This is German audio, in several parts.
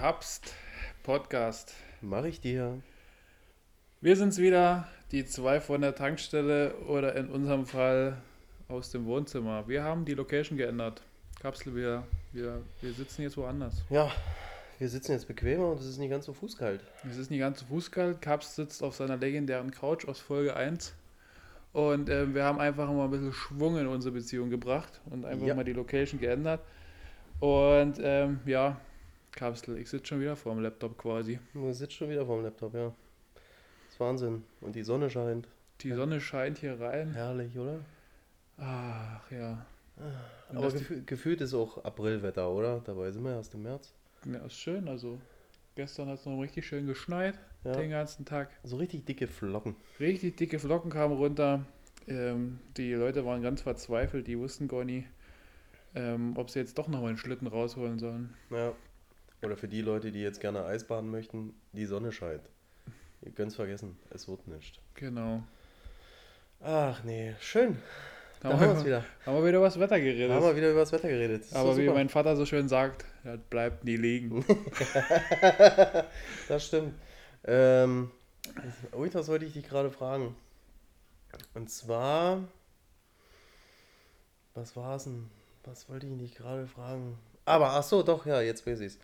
Kapst Podcast. Mache ich dir. Wir sind's wieder, die zwei von der Tankstelle oder in unserem Fall aus dem Wohnzimmer. Wir haben die Location geändert. Kapsel, wir, wir, wir sitzen jetzt woanders. Ja, wir sitzen jetzt bequemer und es ist nicht ganz so fußkalt. Es ist nicht ganz so fußkalt. Kapsel sitzt auf seiner legendären Couch aus Folge 1. Und äh, wir haben einfach mal ein bisschen Schwung in unsere Beziehung gebracht und einfach Ja. mal die Location geändert. Und ähm, ja, Kapsel, ich sitze schon wieder vor dem Laptop quasi. Du sitzt schon wieder vorm Laptop, ja. Das ist Wahnsinn. Und die Sonne scheint. Die Sonne scheint hier rein. Herrlich, oder? Ach ja. Und Aber die- gefü gefühlt ist auch Aprilwetter, oder? Dabei sind wir erst im März. Ja, ist schön. Also gestern hat es noch richtig schön geschneit, Ja. den ganzen Tag. So richtig dicke Flocken. Richtig dicke Flocken kamen runter. Ähm, die Leute waren ganz verzweifelt. Die wussten gar nie, ähm, ob sie jetzt doch noch mal einen Schlitten rausholen sollen. Ja. Oder für die Leute, die jetzt gerne Eisbaden möchten, die Sonne scheint. Ihr könnt es vergessen, es wird nicht. Genau. Ach nee, schön. Da, Da haben wir es wieder. haben wir wieder über das Wetter geredet. Da haben wir wieder über das Wetter geredet. Das Aber wie mein Vater so schön sagt, das bleibt nie liegen. das stimmt. Ähm, ui, was wollte ich dich gerade fragen? Und zwar, was war's denn? Was wollte ich dich gerade fragen? Aber, ach so, doch, ja, jetzt weiß ich's.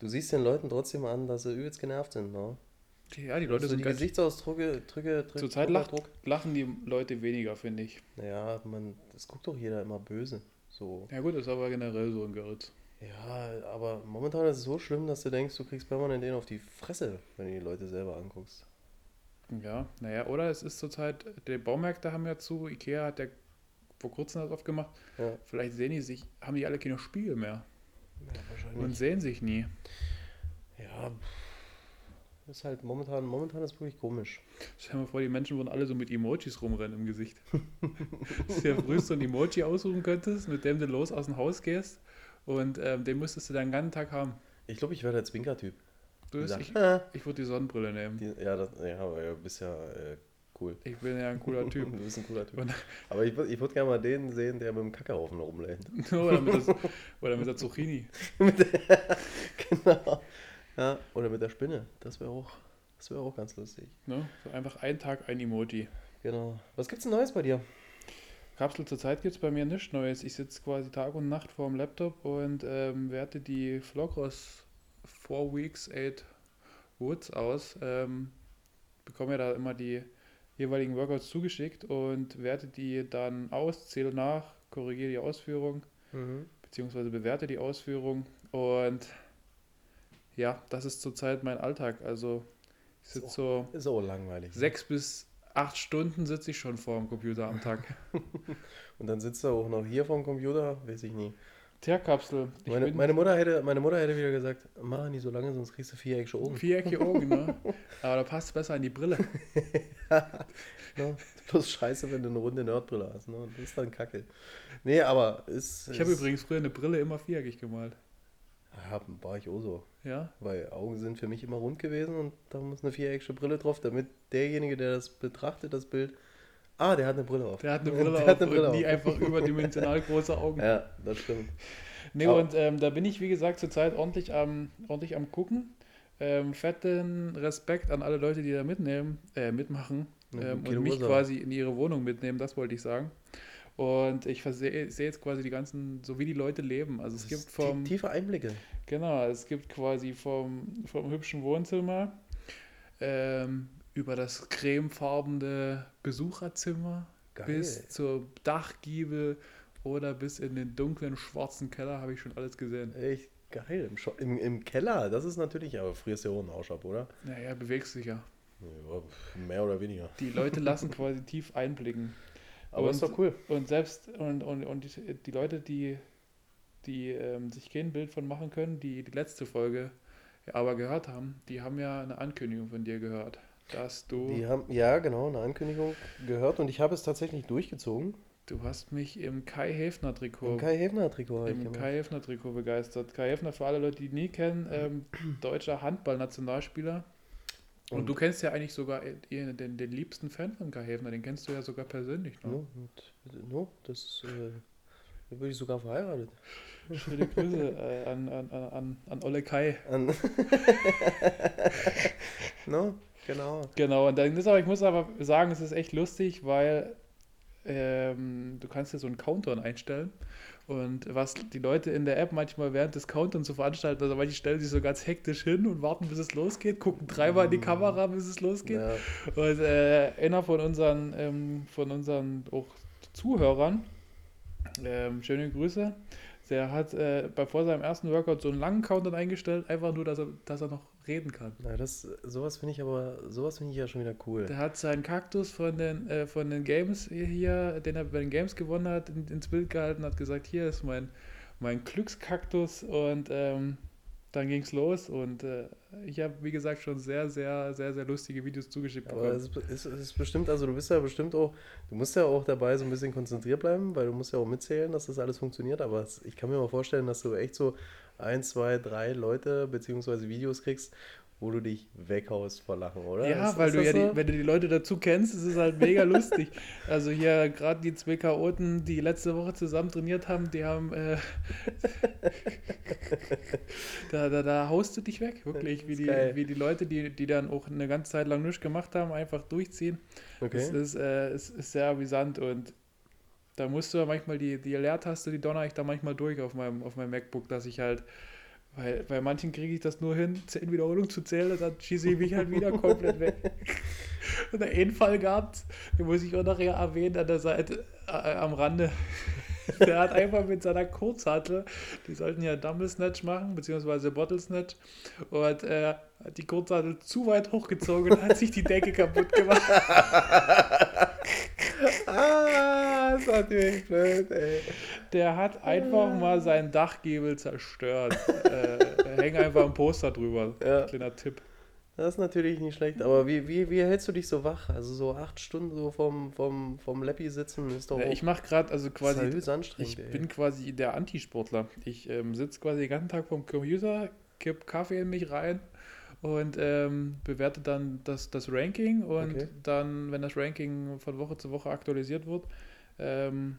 Du siehst den Leuten trotzdem an, dass sie übelst genervt sind, ne? ja, die Leute also sind die. Gesichtsausdrücke, Drücke, Drücke, Zurzeit lacht, lachen die Leute weniger, finde ich. Naja, man, das guckt doch jeder immer böse. So. Ja gut, ist aber generell so ein Geritz. Ja, aber momentan ist es so schlimm, dass du denkst, du kriegst permanent den auf die Fresse, wenn du die Leute selber anguckst. Ja, naja, oder es ist zurzeit, die Baumärkte haben ja zu, Ikea hat ja vor kurzem das aufgemacht. Ja, Vielleicht sehen die sich, haben die alle keine Spiegel mehr ja wahrscheinlich. und sehen sich nie. Ja, ist halt momentan, momentan ist wirklich komisch. Stell dir mal vor, die Menschen würden alle so mit Emojis rumrennen im Gesicht. Dass du ja früh so ein Emoji aussuchen könntest, mit dem du los aus dem Haus gehst und ähm, den müsstest du dann den ganzen Tag haben. Ich glaube, ich wäre der Zwinker-Typ. Du bist, ich ich würde die Sonnenbrille nehmen. Die- Ja, das, ja, aber du bist ja äh, cool. Ich bin ja ein cooler Typ. Du bist ein cooler Typ. Aber ich, ich würde gerne mal den sehen, der mit dem Kackerhaufen rumlädt. oder, mit das, oder mit der Zucchini. genau. Ja, oder mit der Spinne. Das wäre auch, das wäre auch ganz lustig. Ne? So einfach ein Tag ein Emoji. Genau. Was gibt's denn Neues bei dir? Kapsel zurzeit gibt es bei mir nichts Neues. Ich sitze quasi Tag und Nacht vor dem Laptop und ähm, werte die Vlogros 4 Weeks 8 Woods aus. Ähm, bekomme ja da immer die jeweiligen Workouts zugeschickt und werte die dann aus, zähle nach, korrigiere die Ausführung, Mhm. beziehungsweise bewerte die Ausführung. Und ja, das ist zurzeit mein Alltag. Also ich sitze so Ist auch langweilig. sechs bis acht Stunden sitze ich schon vor dem Computer am Tag. Und dann sitzt er auch noch hier vorm Computer, weiß ich nie. Tierkapsel. Ich Meine, meine, Mutter hätte, meine Mutter hätte wieder gesagt, mach nicht so lange, sonst kriegst du viereckige Augen. viereckige Augen, ne? Aber da passt besser in die Brille. Ne? Bloß scheiße, wenn du eine runde Nerdbrille hast. Ne? Das ist dann kacke. Nee, aber ist. Ich habe übrigens früher eine Brille immer viereckig gemalt. Ja, war ich auch so. Ja? Weil Augen sind für mich immer rund gewesen und da muss eine viereckige Brille drauf, damit derjenige, der das betrachtet, das Bild. Ah, der hat eine Brille auf. Der hat eine Brille Der auf hat eine Brille und nie auf. einfach überdimensional große Augen. Ja, das stimmt. Nee, Aber- und ähm, da bin ich, wie gesagt, zurzeit ordentlich am, ordentlich am gucken. Ähm, fetten Respekt an alle Leute, die da mitnehmen, äh, mitmachen Ja, ähm, und mich quasi in ihre Wohnung mitnehmen, das wollte ich sagen. Und ich sehe jetzt quasi die ganzen, so wie die Leute leben. Also es Das gibt vom, tiefe Einblicke. Genau, es gibt quasi vom, vom hübschen Wohnzimmer ähm, über das cremefarbene Besucherzimmer Geil. bis zur Dachgiebel oder bis in den dunklen schwarzen Keller habe ich schon alles gesehen. Echt geil. Im, Scho- im, Im Keller, das ist natürlich, aber frierst ja auch einen Arsch ab, oder? Naja, bewegst dich ja. Ja, mehr oder weniger. Die Leute lassen quasi tief einblicken. Aber ist Und- doch cool. Und selbst und, und, und die, die Leute, die, die ähm, sich kein Bild von machen können, die die letzte Folge aber gehört haben, die haben ja eine Ankündigung von dir gehört, dass du, Die haben, ja, genau, eine Ankündigung gehört und ich habe es tatsächlich durchgezogen. du hast mich im Kai Häfner Trikot Im Kai Häfner Trikot im gemacht. Kai Häfner Trikot begeistert. Kai Häfner für alle Leute, die ihn nie kennen, ähm, deutscher Handballnationalspieler. Und, Und- du kennst ja eigentlich sogar den, den liebsten Fan von Kai Häfner, den kennst du ja sogar persönlich noch. No, und, no, das, äh, würde ich sogar verheiratet. Schöne Grüße äh, an, an, an, an Olle Kai. An no, genau. Genau, und dann ist aber, ich muss aber sagen, es ist echt lustig, weil ähm, du kannst dir so einen Countdown einstellen. Und was die Leute in der App manchmal während des Countdowns so veranstalten, also manche stellen sich so ganz hektisch hin und warten, bis es losgeht, gucken dreimal in die Kamera, bis es losgeht. Ja. Und äh, einer von unseren, ähm, von unseren auch Zuhörern, ähm, schöne Grüße, der hat äh, bei vor seinem ersten Workout so einen langen Countdown eingestellt, einfach nur, dass er, dass er noch reden kann. Na, das, sowas finde ich aber, sowas finde ich ja schon wieder cool. Der hat seinen Kaktus von den, äh, von den Games hier, den er bei den Games gewonnen hat, in, ins Bild gehalten, hat gesagt, hier ist mein, mein Glückskaktus und ähm, dann ging es los und äh, ich habe, wie gesagt, schon sehr, sehr, sehr, sehr lustige Videos zugeschickt Aber es ist, ist bestimmt, also du bist ja bestimmt auch, du musst ja auch dabei so ein bisschen konzentriert bleiben, weil du musst ja auch mitzählen, dass das alles funktioniert. Aber ich kann mir mal vorstellen, dass du echt so ein, zwei, drei Leute beziehungsweise Videos kriegst, wo du dich weghaust vor Lachen, oder? Ja, Ist- weil ist du das ja, so? die, wenn du die Leute dazu kennst, ist es halt mega lustig. Also hier gerade die zwei Chaoten, die letzte Woche zusammen trainiert haben, die haben, äh, da, da, da haust du dich weg, wirklich, wie die, geil. wie die Leute, die, die dann auch eine ganze Zeit lang nichts gemacht haben, einfach durchziehen. Okay. ist, äh, es ist sehr amüsant und da musst du ja manchmal die, die Leertaste, die donner ich da manchmal durch auf meinem, auf meinem MacBook, dass ich halt, weil bei manchen kriege ich das nur hin, 10 Wiederholungen zu zählen, und dann schieße ich mich halt wieder komplett weg. Und einen Fall gehabt, den muss ich auch noch erwähnen, an der Seite, äh, am Rande. Der hat einfach mit seiner Kurzhantel, die sollten ja Dumble Snatch machen, beziehungsweise Bottle Snatch, und äh, hat die Kurzhantel zu weit hochgezogen und hat sich die Decke kaputt gemacht. Ah, das ist natürlich blöd, ey. Der hat einfach mal seinen Dachgiebel zerstört. äh, da hängt einfach ein Poster drüber. Ja. Kleiner Tipp. Das ist natürlich nicht schlecht, aber wie, wie, wie hältst du dich so wach? Also so acht Stunden so vom, vom, vom Leppi sitzen ist doch Ja, auch ich mache gerade, also quasi, anstrengend. ich ey. bin quasi der Antisportler. Ich ähm, sitze quasi den ganzen Tag vorm Computer, kipp Kaffee in mich rein und ähm, bewerte dann das, das Ranking und Okay. dann, wenn das Ranking von Woche zu Woche aktualisiert wird, ähm,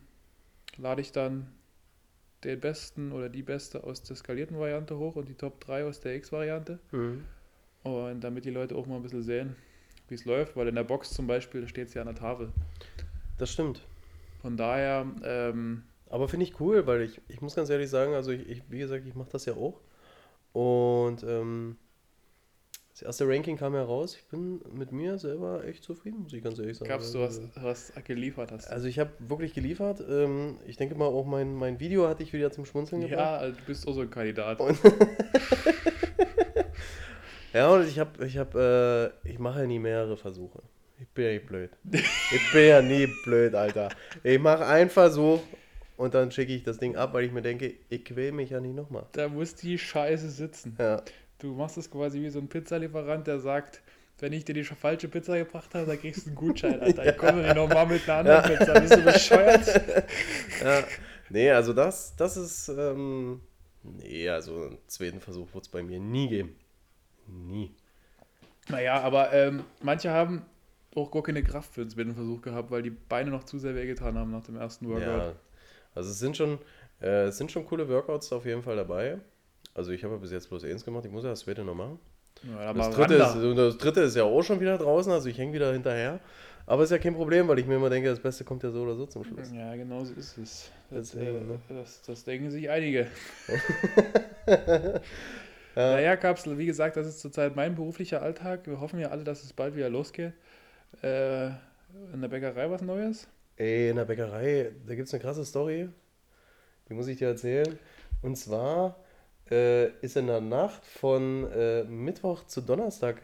lade ich dann den besten oder die beste aus der skalierten Variante hoch und die Top 3 aus der X-Variante. Mhm. Und damit die Leute auch mal ein bisschen sehen, wie es läuft, weil in der Box zum Beispiel steht es ja an der Tafel. Das stimmt. Von daher, ähm, Aber finde ich cool, weil ich, ich muss ganz ehrlich sagen, also ich, ich wie gesagt, ich mache das ja auch. Und ähm, das erste Ranking kam ja raus. Ich bin mit mir selber echt zufrieden, muss ich ganz ehrlich sagen. gabst du was, Also- was geliefert hast. Also ich habe wirklich geliefert. Ähm, ich denke mal, auch mein, mein Video hatte ich wieder zum Schmunzeln gebracht. ja, also du bist auch so ein Kandidat. Ja, und ich habe, ich habe, äh, ich mache ja nie mehrere Versuche. Ich bin ja nicht blöd. Ich bin ja nie blöd, Alter. Ich mache einen Versuch und dann schicke ich das Ding ab, weil ich mir denke, ich quäl mich ja nicht nochmal. Da muss die Scheiße sitzen. Ja, Du machst es quasi wie so ein Pizzalieferant, der sagt, wenn ich dir die falsche Pizza gebracht habe, dann kriegst du einen Gutschein, Alter. Ich komme nicht nochmal mit einer anderen Pizza. Bist du bescheuert? ja. Nee, also das, das ist, ähm, nee, also einen zweiten Versuch wird es bei mir nie geben. Nie. Naja, aber ähm, manche haben auch gar keine Kraft für den zweiten Versuch gehabt, weil die Beine noch zu sehr wehgetan haben nach dem ersten Workout. Ja, also es sind schon, äh, es sind schon coole Workouts auf jeden Fall dabei. Also ich habe ja bis jetzt bloß eins gemacht, ich muss ja das zweite noch machen. Ja, Das dritte, ist, das dritte ist ja auch schon wieder draußen, also ich hänge wieder hinterher. Aber ist ja kein Problem, weil ich mir immer denke, das Beste kommt ja so oder so zum Schluss. Ja, genau so ist es. Das, Deswegen, äh, ne? das, das denken sich einige. Naja, Kapsel, wie gesagt, das ist zurzeit mein beruflicher Alltag. Wir hoffen ja alle, dass es bald wieder losgeht. Äh, in der Bäckerei was Neues? Ey, in der Bäckerei, da gibt es eine krasse Story, die muss ich dir erzählen. Und zwar äh, ist in der Nacht von äh, Mittwoch zu Donnerstag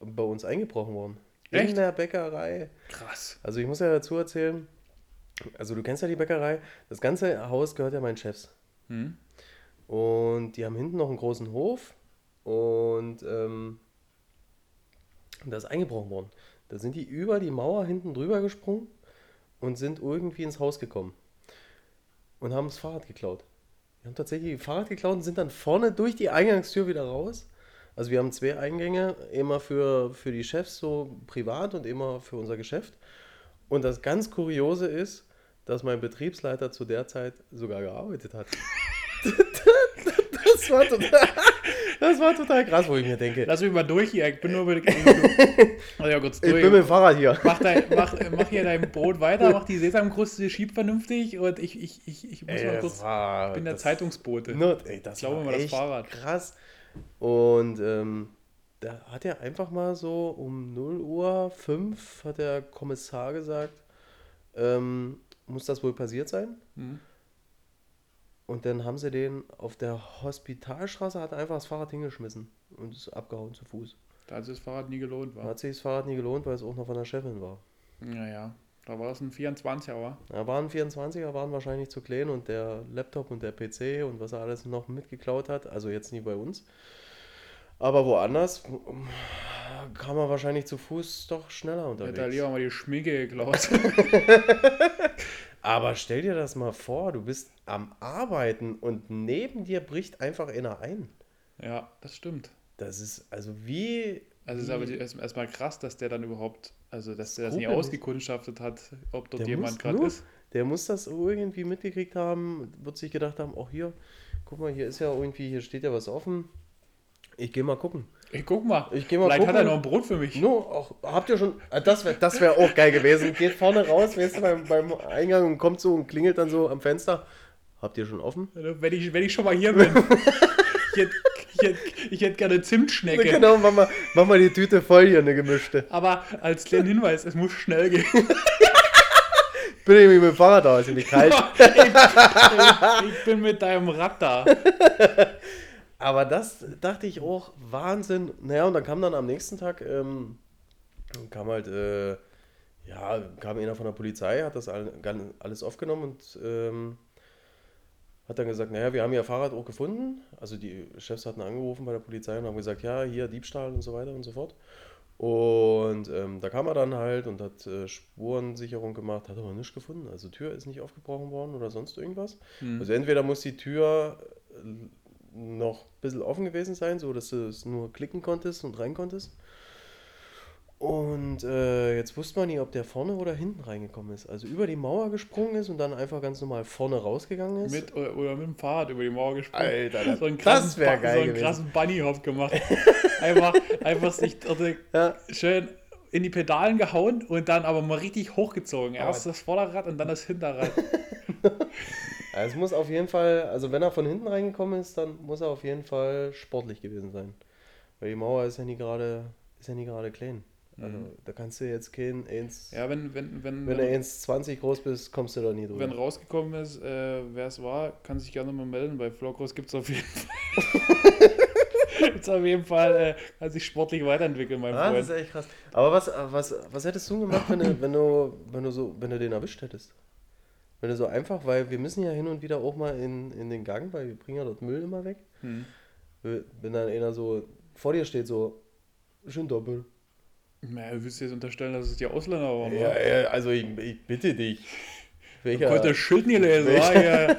bei uns eingebrochen worden. In Echt? der Bäckerei. Krass. Also ich muss ja dazu erzählen, also du kennst ja die Bäckerei, das ganze Haus gehört ja meinen Chefs. Hm? Und die haben hinten noch einen großen Hof und ähm, da ist eingebrochen worden. Da sind die über die Mauer hinten drüber gesprungen und sind irgendwie ins Haus gekommen und haben das Fahrrad geklaut. Die haben tatsächlich das Fahrrad geklaut und sind dann vorne durch die Eingangstür wieder raus. Also wir haben zwei Eingänge, immer für, für die Chefs so privat und immer für unser Geschäft. Und das ganz Kuriose ist, dass mein Betriebsleiter zu der Zeit sogar gearbeitet hat. das, war total, das war total krass, wo ich mir denke. Lass mich mal durch hier. Ich bin nur mit. Also ja, kurz Ich durch. bin mit dem Fahrrad hier. Mach, dein, mach, mach hier dein Brot weiter, mach die Sesamkruste, schieb vernünftig und ich, ich, ich, ich muss Ey, mal kurz. war- Ich bin der Zeitungsbote. Ne, ey, das Ich glaube mal das Fahrrad. krass. Und ähm, da hat er einfach mal so um 0 Uhr 5 hat der Kommissar gesagt, ähm, muss das wohl passiert sein? Hm. Und dann haben sie den auf der Hospitalstraße, hat einfach das Fahrrad hingeschmissen und ist abgehauen zu Fuß. Da hat sich das Fahrrad nie gelohnt, Da war. hat sich das Fahrrad nie gelohnt, weil es auch noch von der Chefin war. Naja, da war es ein 24er, war. Da waren 24er, waren wahrscheinlich zu klein und der Laptop und der PC und was er alles noch mitgeklaut hat, also jetzt nie bei uns. Aber woanders ähm, kam er wahrscheinlich zu Fuß doch schneller Hätte er unterwegs. lieber mal die Schminke geklaut. Aber stell dir das mal vor, du bist am Arbeiten und neben dir bricht einfach einer ein. ja, das stimmt. Das ist also wie. Also es ist aber erst- erstmal krass, dass der dann überhaupt, also dass der das nie ausgekundschaftet hat, ob dort Der jemand gerade ist. Der muss das irgendwie mitgekriegt haben, wird sich gedacht haben, auch hier, guck mal, hier ist ja irgendwie, hier steht ja was offen. Ich gehe mal gucken. Ich guck mal. Ich geh mal Vielleicht hat er gucken. noch ein Brot für mich. No, auch, habt ihr schon, ah, das wäre das wär auch geil gewesen. Geht vorne raus, weißt du, beim, beim Eingang und kommt so und klingelt dann so am Fenster. Habt ihr schon offen? Wenn ich, wenn ich schon mal hier bin. ich, hätte, ich, hätte, ich hätte gerne Zimtschnecke. Genau, mach mal, mach mal die Tüte voll hier, eine gemischte. Aber als kleinen Hinweis, es muss schnell gehen. Bin nämlich mit dem Fahrrad da, ist nicht kalt. ich, ich, ich bin mit deinem Rad da. Aber das dachte ich auch, Wahnsinn. Naja, und dann kam dann am nächsten Tag, ähm, kam halt, äh, ja, kam einer von der Polizei, hat das alles aufgenommen und ähm, hat dann gesagt, naja, wir haben ihr Fahrrad auch gefunden. Also die Chefs hatten angerufen bei der Polizei und haben gesagt, ja, hier Diebstahl und so weiter und so fort. Und ähm, da kam er dann halt und hat äh, Spurensicherung gemacht, hat aber nichts gefunden. Also Tür ist nicht aufgebrochen worden oder sonst irgendwas. Hm. Also entweder muss die Tür äh, noch ein bisschen offen gewesen sein, so dass du es nur klicken konntest und rein konntest. Und äh, jetzt wusste man nie, ob der vorne oder hinten reingekommen ist. Also über die Mauer gesprungen ist und dann einfach ganz normal vorne rausgegangen ist. Mit, oder, oder mit dem Fahrrad über die Mauer gesprungen. Alter, das, so einen das krassen, wäre Ba- geil so einen gewesen. krassen Bunny-Hop gemacht. einfach, einfach sich Ja. schön in die Pedalen gehauen und dann aber mal richtig hochgezogen. Erst das Vorderrad und dann das Hinterrad. Ja, es muss auf jeden Fall, also wenn er von hinten reingekommen ist, dann muss er auf jeden Fall sportlich gewesen sein. Weil die Mauer ist ja nie gerade, ist ja nie gerade klein. Also da kannst du jetzt kein 1, Ja, wenn, wenn, wenn, wenn du 1,20 groß bist, kommst du da nie wenn drüber. rausgekommen ist, äh, wer es war, kann sich gerne mal melden. Bei Vlogros gibt es auf jeden Fall. gibt's auf jeden Fall, äh, kann sich sportlich weiterentwickeln, mein Ah, das Freund. ist echt krass. Aber was, was, was hättest du gemacht, wenn du, wenn du, wenn du so, wenn du den erwischt hättest? Wenn du so einfach, weil wir müssen ja hin und wieder auch mal in, in den Gang, weil wir bringen ja dort Müll immer weg. Hm. Wenn dann einer so vor dir steht, so, schön doppelt. Na, du willst jetzt unterstellen, dass es die Ausländer waren, Ja, oder? ja, also ich, ich bitte dich. Welcher, Konnte das Schild nie lesen, ja.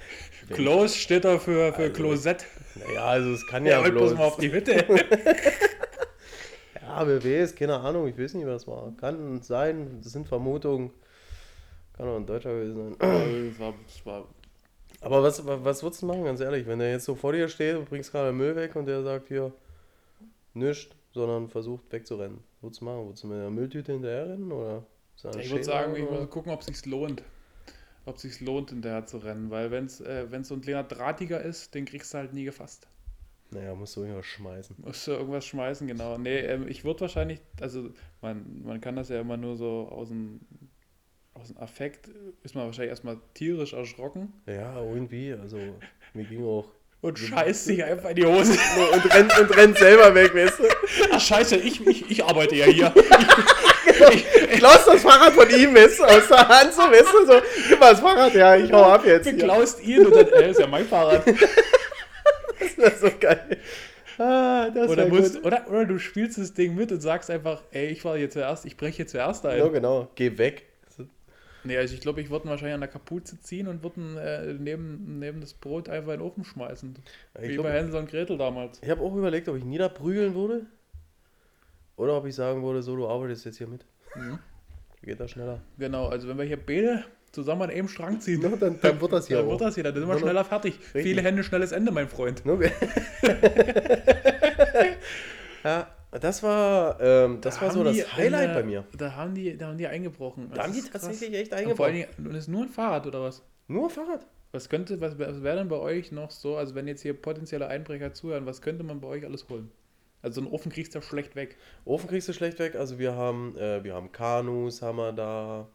Close steht da für, für Also, Klosett. naja, also es kann Ja, ja, bloß. mal auf die Hütte. Ja, wer weiß, keine Ahnung, ich weiß nicht, was war. Kann sein, das sind Vermutungen. Kann auch ein Deutscher gewesen sein. das war, das war Aber was, wa- was würdest du machen, ganz ehrlich, wenn der jetzt so vor dir steht und bringst gerade Müll weg und der sagt hier, nichts, sondern versucht wegzurennen. Würdest du machen? Würdest du mit einer Mülltüte hinterherrennen oder? Ich würde sagen, ich oder? muss gucken, ob es sich lohnt. Ob es sich lohnt, hinterher zu rennen. Weil wenn es äh, wenn's so ein kleiner Drahtiger ist, den kriegst du halt nie gefasst. Naja, musst du irgendwas schmeißen. Musst du irgendwas schmeißen, genau. Nee, ähm, ich würde wahrscheinlich, also man, man kann das ja immer nur so aus dem, aus dem Affekt, ist man wahrscheinlich erstmal tierisch erschrocken Ja, irgendwie, also mir ging auch. und scheißt sich einfach in die Hose. Und rennt, und rennt selber weg, weißt du? Ach scheiße, ich, ich, ich arbeite ja hier. Klaus das Fahrrad von ihm, weißt du, aus der Hand so, weißt du, so, gib mal das Fahrrad, ja, ich hau ab jetzt. Du klaust ihn und dann, äh, ist ja mein Fahrrad. Das wäre so geil. Ah, das Oder, musst, oder, oder du spielst das Ding mit und sagst einfach, ey, ich war hier zuerst, ich breche hier zuerst ein. Ja, genau, geh weg. Nee, also ich glaube, ich würde ihn wahrscheinlich an der Kapuze ziehen und würde ihn äh, neben, neben das Brot einfach in den Ofen schmeißen. Ich, Wie glaub, bei Hänsel und Gretel damals. ich habe auch überlegt, ob ich niederprügeln würde oder ob ich sagen würde, so, du arbeitest jetzt hier mit. Mhm. Geht das schneller? Genau, also wenn wir hier beide zusammen an einem Strang ziehen. No, dann, dann wird das hier Dann auch. wird das hier, dann sind wir noch- schneller fertig. Viele Hände, schnelles Ende, mein Freund. No, ja, das war, ähm, das Da war so das Highlight in, bei äh, mir. Da haben die, da haben die eingebrochen. Da Das haben die ist krass. tatsächlich echt Und vor allen. Dingen, und ist nur ein Fahrrad oder was? Nur Fahrrad. Was könnte, was, was wäre denn bei euch noch so, also wenn jetzt hier potenzielle Einbrecher zuhören, was könnte man bei euch alles holen? Also so einen Ofen kriegst du ja schlecht weg. Ofen kriegst du schlecht weg. Also wir haben, äh, wir haben Kanus, haben wir da.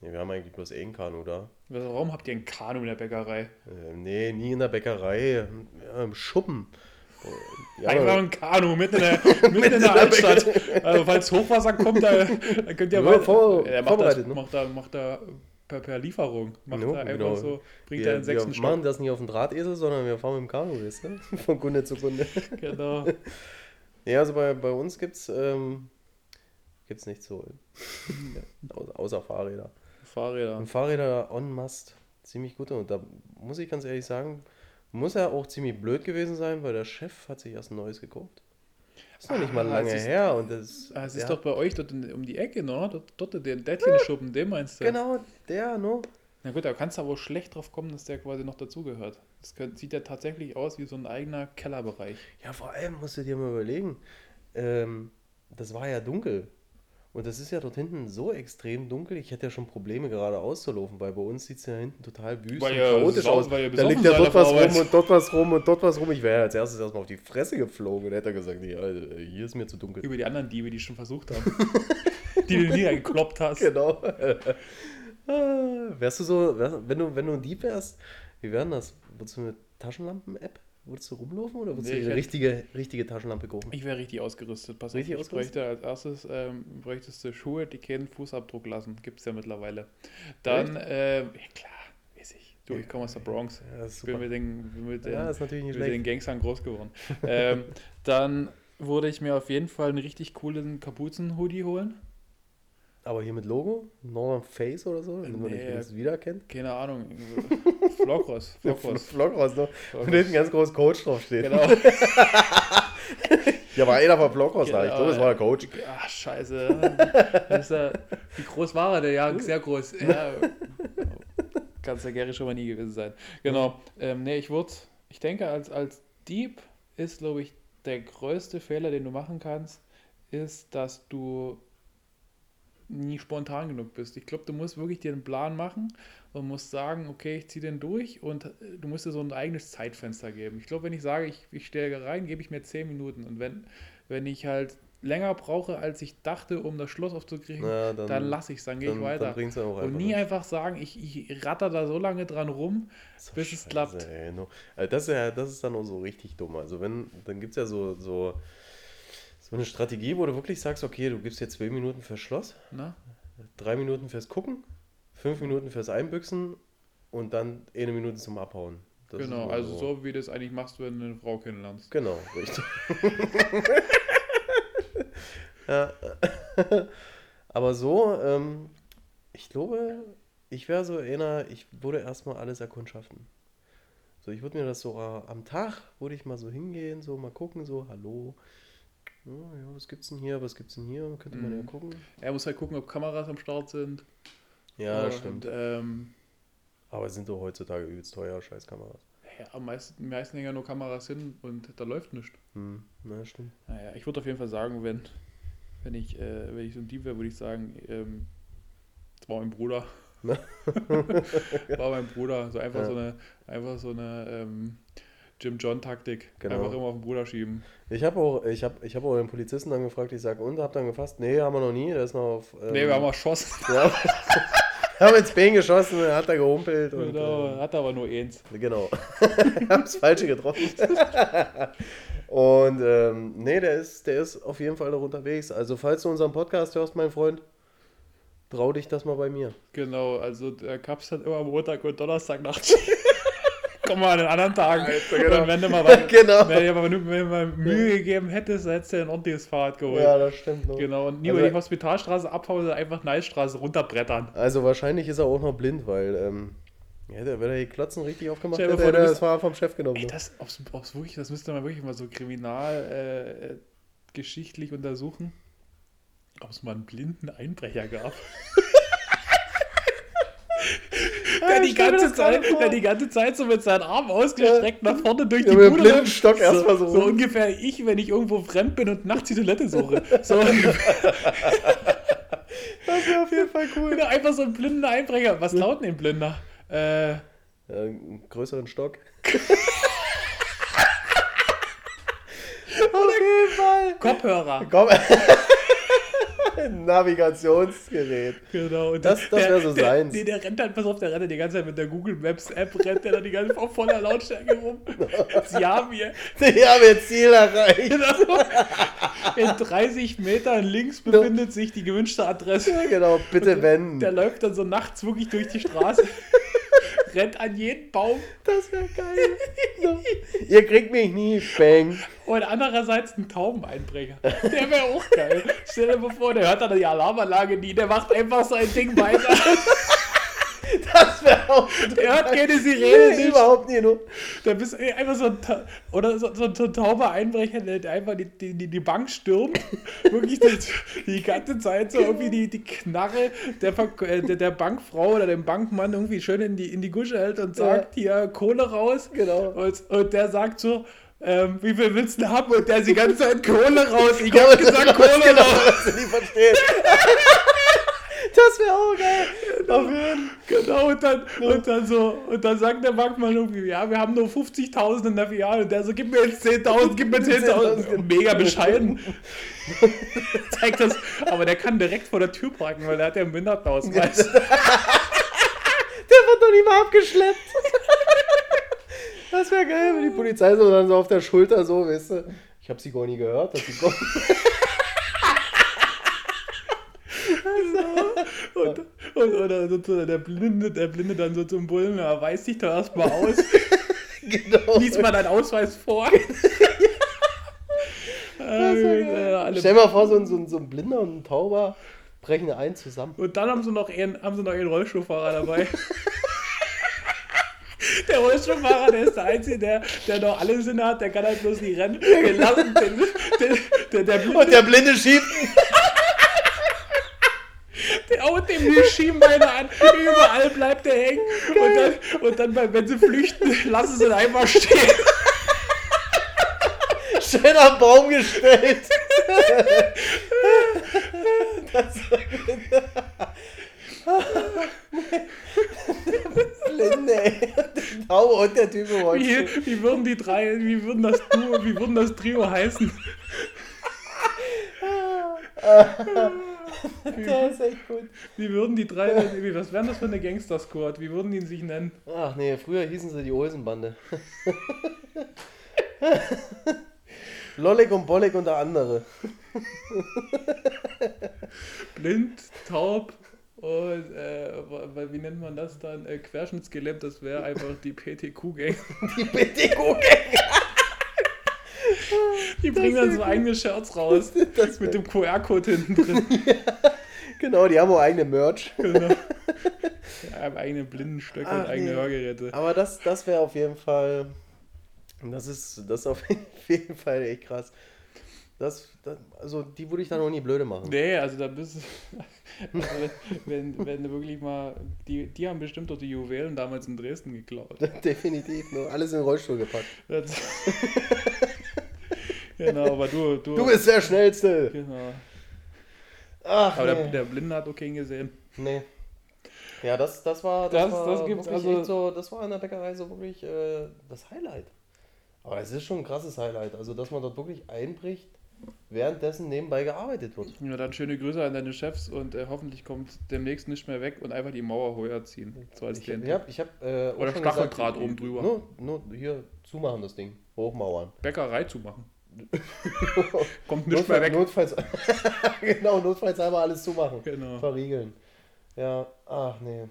Ne, wir haben eigentlich bloß ein Kanu da. Warum habt ihr ein Kanu in der Bäckerei? Äh, nee, nie in der Bäckerei. Ja, Im Schuppen. Ja, Einfach ein Kanu mitten in der, mitten in der Altstadt. Also falls Hochwasser kommt, da, dann könnt ihr Ja, weiter- vor- er macht, das, ne? macht da, macht da per, per Lieferung. Macht Ja, da einfach genau. so, bringt wir, er den sechsten wir Stock. machen das nicht auf dem Drahtesel, sondern wir fahren mit dem Kanu, weißt du? Von Kunde zu Kunde. Genau. Ja, also bei, bei uns gibt's, ähm, gibt's nichts zu holen. Au- Außer Fahrräder. Fahrräder. Und Fahrräder on must ziemlich gut. Und da muss ich ganz ehrlich sagen, muss er auch ziemlich blöd gewesen sein, weil der Chef hat sich erst ein neues gekauft. Ist noch nicht mal Ah, lange ist- her. Und das, Ah, es der ist doch bei euch dort um die Ecke, ne? Dort, dort den Dätchen-Schuppen, den meinst du? Genau, der, no? Na gut, da kannst du aber schlecht drauf kommen, dass der quasi noch dazugehört. Das sieht ja tatsächlich aus wie so ein eigener Kellerbereich. Ja, vor allem musst du dir mal überlegen, ähm, das war ja dunkel. Und das ist ja dort hinten so extrem dunkel, ich hätte ja schon Probleme gerade auszulaufen, weil bei uns sieht es ja hinten total wüst Weil und chaotisch aus. Da liegt ja dort was rum und dort was rum und dort was rum. Ich wäre ja als erstes erstmal auf die Fresse geflogen und hätte gesagt, nee, Alter, hier ist mir zu dunkel. Über die anderen Diebe, die schon versucht haben. die du nie gekloppt hast. Genau. Ah, wärst du so, wenn du, wenn du ein Dieb wärst, wie wäre das? Würdest du eine Taschenlampen-App? Würdest du rumlaufen oder würdest Nee, du eine richtige, richtige Taschenlampe kaufen? Ich wäre richtig ausgerüstet. Pass Richtig auf, ich ausgerüstet? bräuchte als erstes ähm, bräuchtest du Schuhe, die keinen Fußabdruck lassen. Gibt es ja mittlerweile. Dann, ähm, ja klar, weiß ich. Du, ich komme aus der Bronx. Ja, das ist bin mit den, bin mit den, Ja, ist natürlich nicht mit den schlecht. Gangstern groß geworden. ähm, dann würde ich mir auf jeden Fall einen richtig coolen Kapuzen-Hoodie holen. Aber hier mit Logo? Northern Face oder so? Man Nee. nicht das wiedererkennt? Keine Ahnung. Vlogros. Vlogros. Vlogros, ne? Und hinten ganz groß Coach draufsteht. Genau. Ja, war einer von Vlogros da. Ich Genau, glaube, das war der Coach. Ach, scheiße. Wie groß war er denn? Ja, sehr groß. Ja. Kannst ja Gary schon mal nie gewesen sein. Genau. Ähm, nee, ich würde, ich denke, als, als Dieb ist, glaube ich, der größte Fehler, den du machen kannst, ist, dass du nie spontan genug bist. Ich glaube, du musst wirklich dir einen Plan machen und musst sagen, okay, ich ziehe den durch und äh, du musst dir so ein eigenes Zeitfenster geben. Ich glaube, wenn ich sage, ich, ich stehe rein, gebe ich mir 10 Minuten und wenn, wenn ich halt länger brauche, als ich dachte, um das Schloss aufzukriegen, Ja, dann, dann, lasse ich es, dann gehe ich weiter. und nie nichts. einfach sagen, ich, ich ratter da so lange dran rum, So bis es scheiße, klappt. ey, no. Also das, ist ja, das ist dann auch so richtig dumm. Also wenn, dann gibt es ja so, so, so eine Strategie, wo du wirklich sagst, okay, du gibst jetzt zwei Minuten fürs Schloss, Ne? drei Minuten fürs Gucken, fünf Minuten fürs Einbüchsen und dann eine Minute zum Abhauen. Das Genau, also so wie du das eigentlich machst, wenn du eine Frau kennenlernst. Genau, richtig. ja. Aber so, ähm, ich glaube, ich wäre so einer, ich würde erstmal alles erkundschaften. So, ich würde mir das so äh, am Tag, würde ich mal so hingehen, so mal gucken, so, hallo. Ja, ja, was gibt's denn hier, was gibt's denn hier? Könnte man ja Mhm. gucken. Er muss halt gucken, ob Kameras am Start sind. Ja, und, stimmt. Ähm, Aber sind doch heutzutage übelst teuer, scheiß Kameras. ja, am meisten, meisten hängen ja nur Kameras hin und da läuft nichts. Hm, na, stimmt. Naja, ich würde auf jeden Fall sagen, wenn, wenn, ich, äh, wenn ich so ein Dieb wäre, würde ich sagen, ähm, das war mein Bruder. War mein Bruder. So einfach Ja. so eine, einfach so eine ähm, Jim John-Taktik. Genau. Einfach immer auf den Bruder schieben. Ich habe auch, ich hab, ich hab auch den Polizisten dann gefragt, ich sage, und, ihr dann gefasst? Nee, haben wir noch nie, der ist noch auf... Ähm, nee, wir haben erschossen. Ja. haben ins Bein geschossen, er hat da gehumpelt und. genau, hat aber nur eins. Äh, genau. haben das Falsche getroffen. und ähm, nee, der ist, der ist auf jeden Fall noch unterwegs. Also, falls du unseren Podcast hörst, mein Freund, trau dich das mal bei mir. Genau, also der Cups hat immer Montag und Donnerstag Nacht. Komm mal an den anderen Tagen. Alter, genau. Und wenn du mal, was, Genau. wenn, du- wenn du mir mal Mühe gegeben hättest, hättest du ein ordentliches Fahrrad geholt. Ja, das stimmt. Noch. Genau, und nie Also- über die Hospitalstraße abhauen, sondern einfach Neisstraße runterbrettern. Also, wahrscheinlich ist er auch noch blind, weil. Ähm, ja, der, wenn er die Klotzen richtig aufgemacht hätte, hätte er das Fahrrad vom Chef genommen. Ey, ne? das, ob's, ob's wirklich, das müsste man wirklich mal so kriminal äh, äh, untersuchen. Ob es mal einen blinden Einbrecher gab. Der die, ganze Zeit, der die ganze Zeit so mit seinen Armen ausgestreckt nach vorne durch Ja, die mit dem Bude blinden läuft. Stock erst mal so so ungefähr ich, wenn ich irgendwo fremd bin und nachts die Toilette suche. So ungefähr. Das wäre auf jeden Fall cool. Genau, einfach so ein blinder Einbrecher. Was laut denn ein Blinder? Äh, Ja, einen größeren Stock. auf jeden Fall. Kopfhörer. Komm. Navigationsgerät. Genau. Und Das- das der- wär so der, seins. Nee, der rennt halt, pass auf, der rennt die ganze Zeit mit der Google Maps App, rennt der da die ganze Zeit auf voller Lautstärke rum. Sie haben hier Die haben ihr Ziel erreicht. genau, in 30 Metern links befindet sich die gewünschte Adresse. Ja, genau, bitte wenn. Der läuft dann so nachts wirklich durch die Straße, rennt an jeden Baum Das wäre geil. Ja. Ihr kriegt mich nie. Bang. und andererseits ein Taubeneinbrecher. Der wäre auch geil. Stell dir mal vor, der hört dann die Alarmanlage nie, der macht einfach sein Ding weiter. Das wäre auch. Der hört keine Sirene Nee, nicht. überhaupt nicht. nur. Da bist du einfach so ein, oder so, so, so ein tauber Einbrecher, der der einfach die, die, die- die Bank stürmt. Wirklich das, die ganze Zeit so irgendwie die, die Knarre der, äh, der, der Bankfrau oder dem Bankmann irgendwie schön in die, in die Gusche hält und sagt, hier Kohle raus. Genau. Und, und der sagt so, ähm, wie viel willst du haben? Und der ist die ganze Zeit Kohle raus. Ich hab gesagt, Kohle genau, raus. was du nicht verstehst. Das wäre auch geil. Auf jeden Genau, und dann, und dann so, und dann sagt der Bankmann irgendwie, ja, wir haben nur 50.000 in der Filiale. Und der so, gib mir jetzt 10.000, gib mir 10.000. Mega bescheiden. Zeigt das, aber der kann direkt vor der Tür parken, weil der hat ja einen Behindertenausweis. Der wird doch nicht mal abgeschleppt. Das wäre geil, wenn die Polizei so dann so auf der Schulter so, weißt du. Ich habe sie gar nie gehört, dass sie kommen. Und, und oder so, der, Blinde, der Blinde dann so zum Bullen, er weiß dich doch erstmal aus, Genau. lies mal deinen Ausweis vor. äh, alle Stell mal vor, so ein, so, ein, so ein Blinder und ein Tauber brechen ein zusammen. Und dann haben sie noch einen, haben sie noch einen Rollstuhlfahrer dabei. Der Rollstuhlfahrer, der ist der Einzige, der, der noch alles in der hat, der kann halt bloß nicht rennen. Wir lassen den, den, der, der, Blinde, Und der Blinde schiebt. Haut dem die Schienbeine an. Überall bleibt der hängen. Und dann, und dann, wenn sie flüchten, lassen sie ihn einfach stehen. Schön am Baum gestellt. das Blinde, ey. Taube und der Typ Wie, wie würden die drei, wie würden das Duo, wie würden das Trio heißen? Der ist echt gut. Wie würden die drei, wie, was wären das für eine Gangster-Squad? Wie würden die sich nennen? Ach nee, früher hießen sie die Olsenbande. Lollig und Bollig und der andere. blind, taub und äh, wie nennt man das dann? Äh, querschnittsgelähmt, das wäre einfach die PTQ-Gang. Die BTQ-Gang. Die bringen dann so eigene Shirts raus Das mit dem QR-Code hinten drin. Genau, die haben auch eigene Merch. genau. Ja, haben eigene Blindenstöcke und Ach, eigene nee. Hörgeräte. Aber das, das wäre auf jeden Fall. Das ist, das ist auf jeden Fall echt krass. Das, das, also die würde ich dann auch nie blöde machen. Nee, also da bist du. Also, wenn, wenn du wirklich mal. Die, die haben bestimmt doch die Juwelen damals in Dresden geklaut. Definitiv, nur alles in den Rollstuhl gepackt. Das, genau, aber du. Du, Du bist der Schnellste. Genau. Ach, Aber der, nee. der Blinde hat keinen gesehen. nee. Ja, das, das war, Das- war das gibt's wirklich also- echt so, das war in der Bäckerei so wirklich äh, das Highlight. Aber es ist schon ein krasses Highlight. Also, dass man dort wirklich einbricht, währenddessen nebenbei gearbeitet wird. Ja, dann schöne Grüße an deine Chefs und äh, hoffentlich kommt demnächst nicht mehr weg und einfach die Mauer höher ziehen. So als Ich, ich hab, ich hab, äh, Oder Stacheldraht oben drüber. Nur, nur hier zumachen das Ding. Hochmauern. Bäckerei zu machen. Kommt nicht mehr Notfall, weg. notfalls, genau, notfalls einmal alles zumachen. Genau. Verriegeln. Ja, ach nee.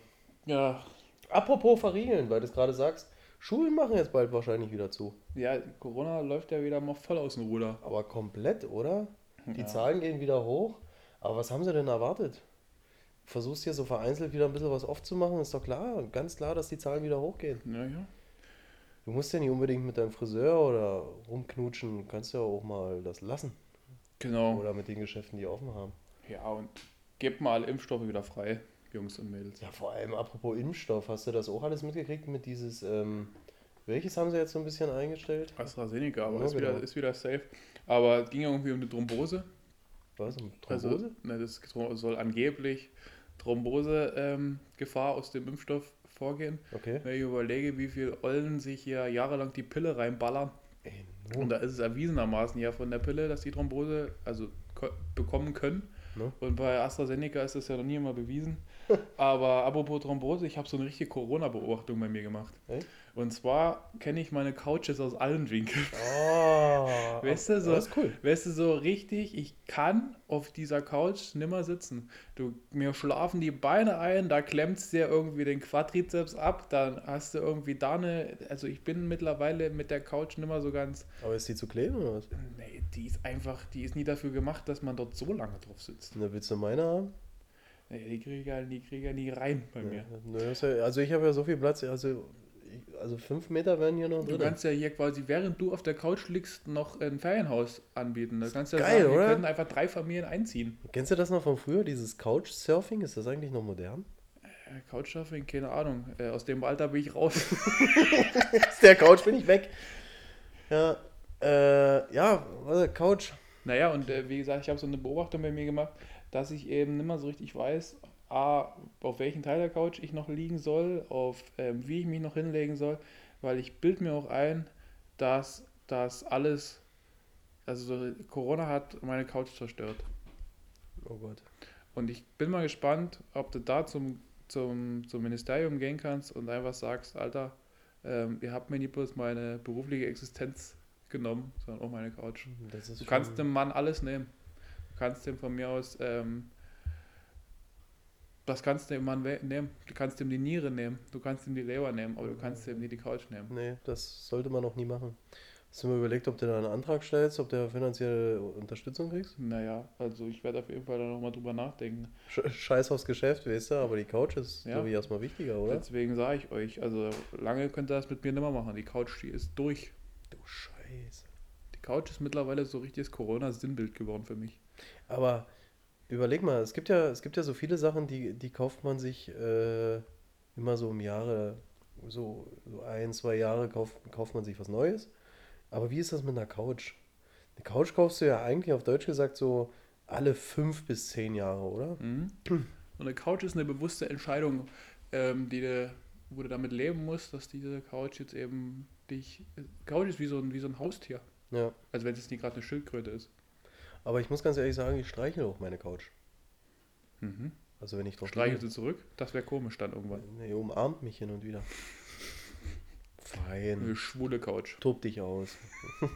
Ja, Apropos verriegeln, weil du es gerade sagst, Schulen machen jetzt bald wahrscheinlich wieder zu. ja, Corona läuft ja wieder mal voll aus dem Ruder. Aber komplett, oder? Die Ja. Zahlen gehen wieder hoch. Aber was haben sie denn erwartet? Versuchst hier so vereinzelt wieder ein bisschen was aufzumachen, ist doch klar, ganz klar, dass die Zahlen wieder hochgehen. Ja, ja. Du musst ja nicht unbedingt mit deinem Friseur oder rumknutschen, du kannst ja auch mal das lassen. Genau. Oder mit den Geschäften, die offen haben. Ja, und gebt mal Impfstoffe wieder frei. Jungs und Mädels. Ja, vor allem apropos Impfstoff, hast du das auch alles mitgekriegt mit dieses, ähm, welches haben sie jetzt so ein bisschen eingestellt? AstraZeneca, aber Ja, ist, wieder, genau. ist wieder safe. Aber es ging irgendwie um eine Thrombose. Was? Um Thrombose? Also, ne, das soll angeblich Thrombose-Gefahr aus dem Impfstoff vorgehen. okay. Wenn ich überlege, wie viel Ollen sich hier jahrelang die Pille reinballern. Ey, Und da ist es erwiesenermaßen ja von der Pille, dass die Thrombose also ko- bekommen können. Ne? Und bei AstraZeneca ist das ja noch nie immer bewiesen. Aber apropos Thrombose, ich habe so eine richtige Corona-Beobachtung bei mir gemacht. Echt? Und zwar kenne ich meine Couches aus allen Winkeln. Oh, Weißt du, so- das ist cool. Weißt du, so richtig, ich kann auf dieser Couch nimmer sitzen. Du, mir schlafen die Beine ein, da klemmst dir irgendwie den Quadrizeps ab, dann hast du irgendwie da eine, also ich bin mittlerweile mit der Couch nimmer so ganz, Aber ist die zu kleben oder was? nee, die ist einfach, die ist nie dafür gemacht, dass man dort so lange drauf sitzt. Na, willst du meine haben? Nee, die kriege ich, ja- die krieg ich ja nie rein bei mir. Ja- also ich habe ja so viel Platz, also, also fünf Meter werden hier noch Du drin. kannst ja hier quasi, während du auf der Couch liegst, noch ein Ferienhaus anbieten. Da kannst du ja Geil, sagen, wir oder? können einfach drei Familien einziehen. Kennst du das noch von früher, dieses Couchsurfing? Ist das eigentlich noch modern? Äh, Couchsurfing, keine Ahnung. Äh, aus dem Alter bin ich raus. Aus der Couch bin ich weg. Ja, äh, ja, warte, Couch. Naja, und äh, wie gesagt, ich habe so eine Beobachtung bei mir gemacht, dass ich eben nicht mehr so richtig weiß, A, auf welchen Teil der Couch ich noch liegen soll, auf ähm, wie ich mich noch hinlegen soll, weil ich bild mir auch ein, dass das alles, also so, Corona hat meine Couch zerstört. Oh Gott. Und ich bin mal gespannt, ob du da zum, zum, zum Ministerium gehen kannst und einfach sagst, Alter, ähm, ihr habt mir nicht bloß meine berufliche Existenz genommen, sondern auch meine Couch. Du kannst dem Mann alles nehmen. Du kannst dem von mir aus, ähm, das kannst du dem Mann nehmen. Du kannst ihm die Niere nehmen, du kannst ihm die Leber nehmen, aber du kannst ihm nicht die Couch nehmen. Nee, das sollte man noch nie machen. Hast du mal überlegt, ob du da einen Antrag stellst, ob du finanzielle Unterstützung kriegst? Naja, also ich werde auf jeden Fall da nochmal drüber nachdenken. Sch Scheiß aufs Geschäft, weißt du, aber die Couch ist, Ja. glaube ich, erstmal wichtiger, oder? Deswegen sage ich euch, also lange könnt ihr das mit mir nicht mehr machen. Die Couch, die ist durch. Du Scheiße. Die Couch ist mittlerweile so richtiges Corona-Sinnbild geworden für mich. Aber überleg mal, es gibt ja, es gibt ja so viele Sachen, die, die kauft man sich äh, immer so im Jahre, so, so ein, zwei Jahre kauft, kauft man sich was Neues. Aber wie ist das mit einer Couch? Eine Couch kaufst du ja eigentlich auf Deutsch gesagt so alle fünf bis zehn Jahre, oder? Mhm. Und eine Couch ist eine bewusste Entscheidung, ähm, die du, wo du damit leben musst, dass diese Couch jetzt eben dich. Couch ist wie so ein, wie so ein Haustier. Ja. Also wenn es jetzt nicht gerade eine Schildkröte ist. Aber ich muss ganz ehrlich sagen, ich streichle auch meine Couch. Mhm. Also wenn ich drauf Streichelt sie zurück? Das wäre komisch dann irgendwann. Nee, umarmt mich hin und wieder. Fein. Eine schwule Couch. Tob dich aus.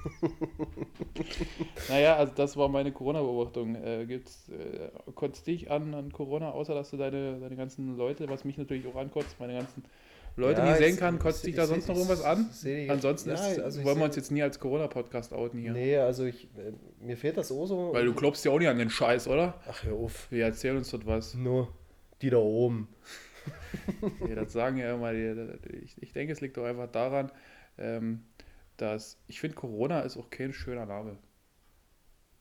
Naja, also das war meine Corona-Beobachtung. Äh, gibt's, äh, kotzt dich an, an Corona, außer dass du deine, deine ganzen Leute, was mich natürlich auch ankotzt, meine ganzen Leute, die Ja, ich sehen kann, kotzt dich da sonst noch irgendwas an? Ansonsten Ja, ist, also wollen wir uns jetzt nie als Corona-Podcast outen hier. Nee, also ich, äh, mir fehlt das auch so. Weil du glaubst ja auch nicht an den Scheiß, oder? Ach, hör auf. Wir erzählen uns dort was. Nur die da oben. Ja, das sagen ja immer, die, ich, ich denke, es liegt doch einfach daran, ähm, dass ich finde, Corona ist auch kein schöner Name.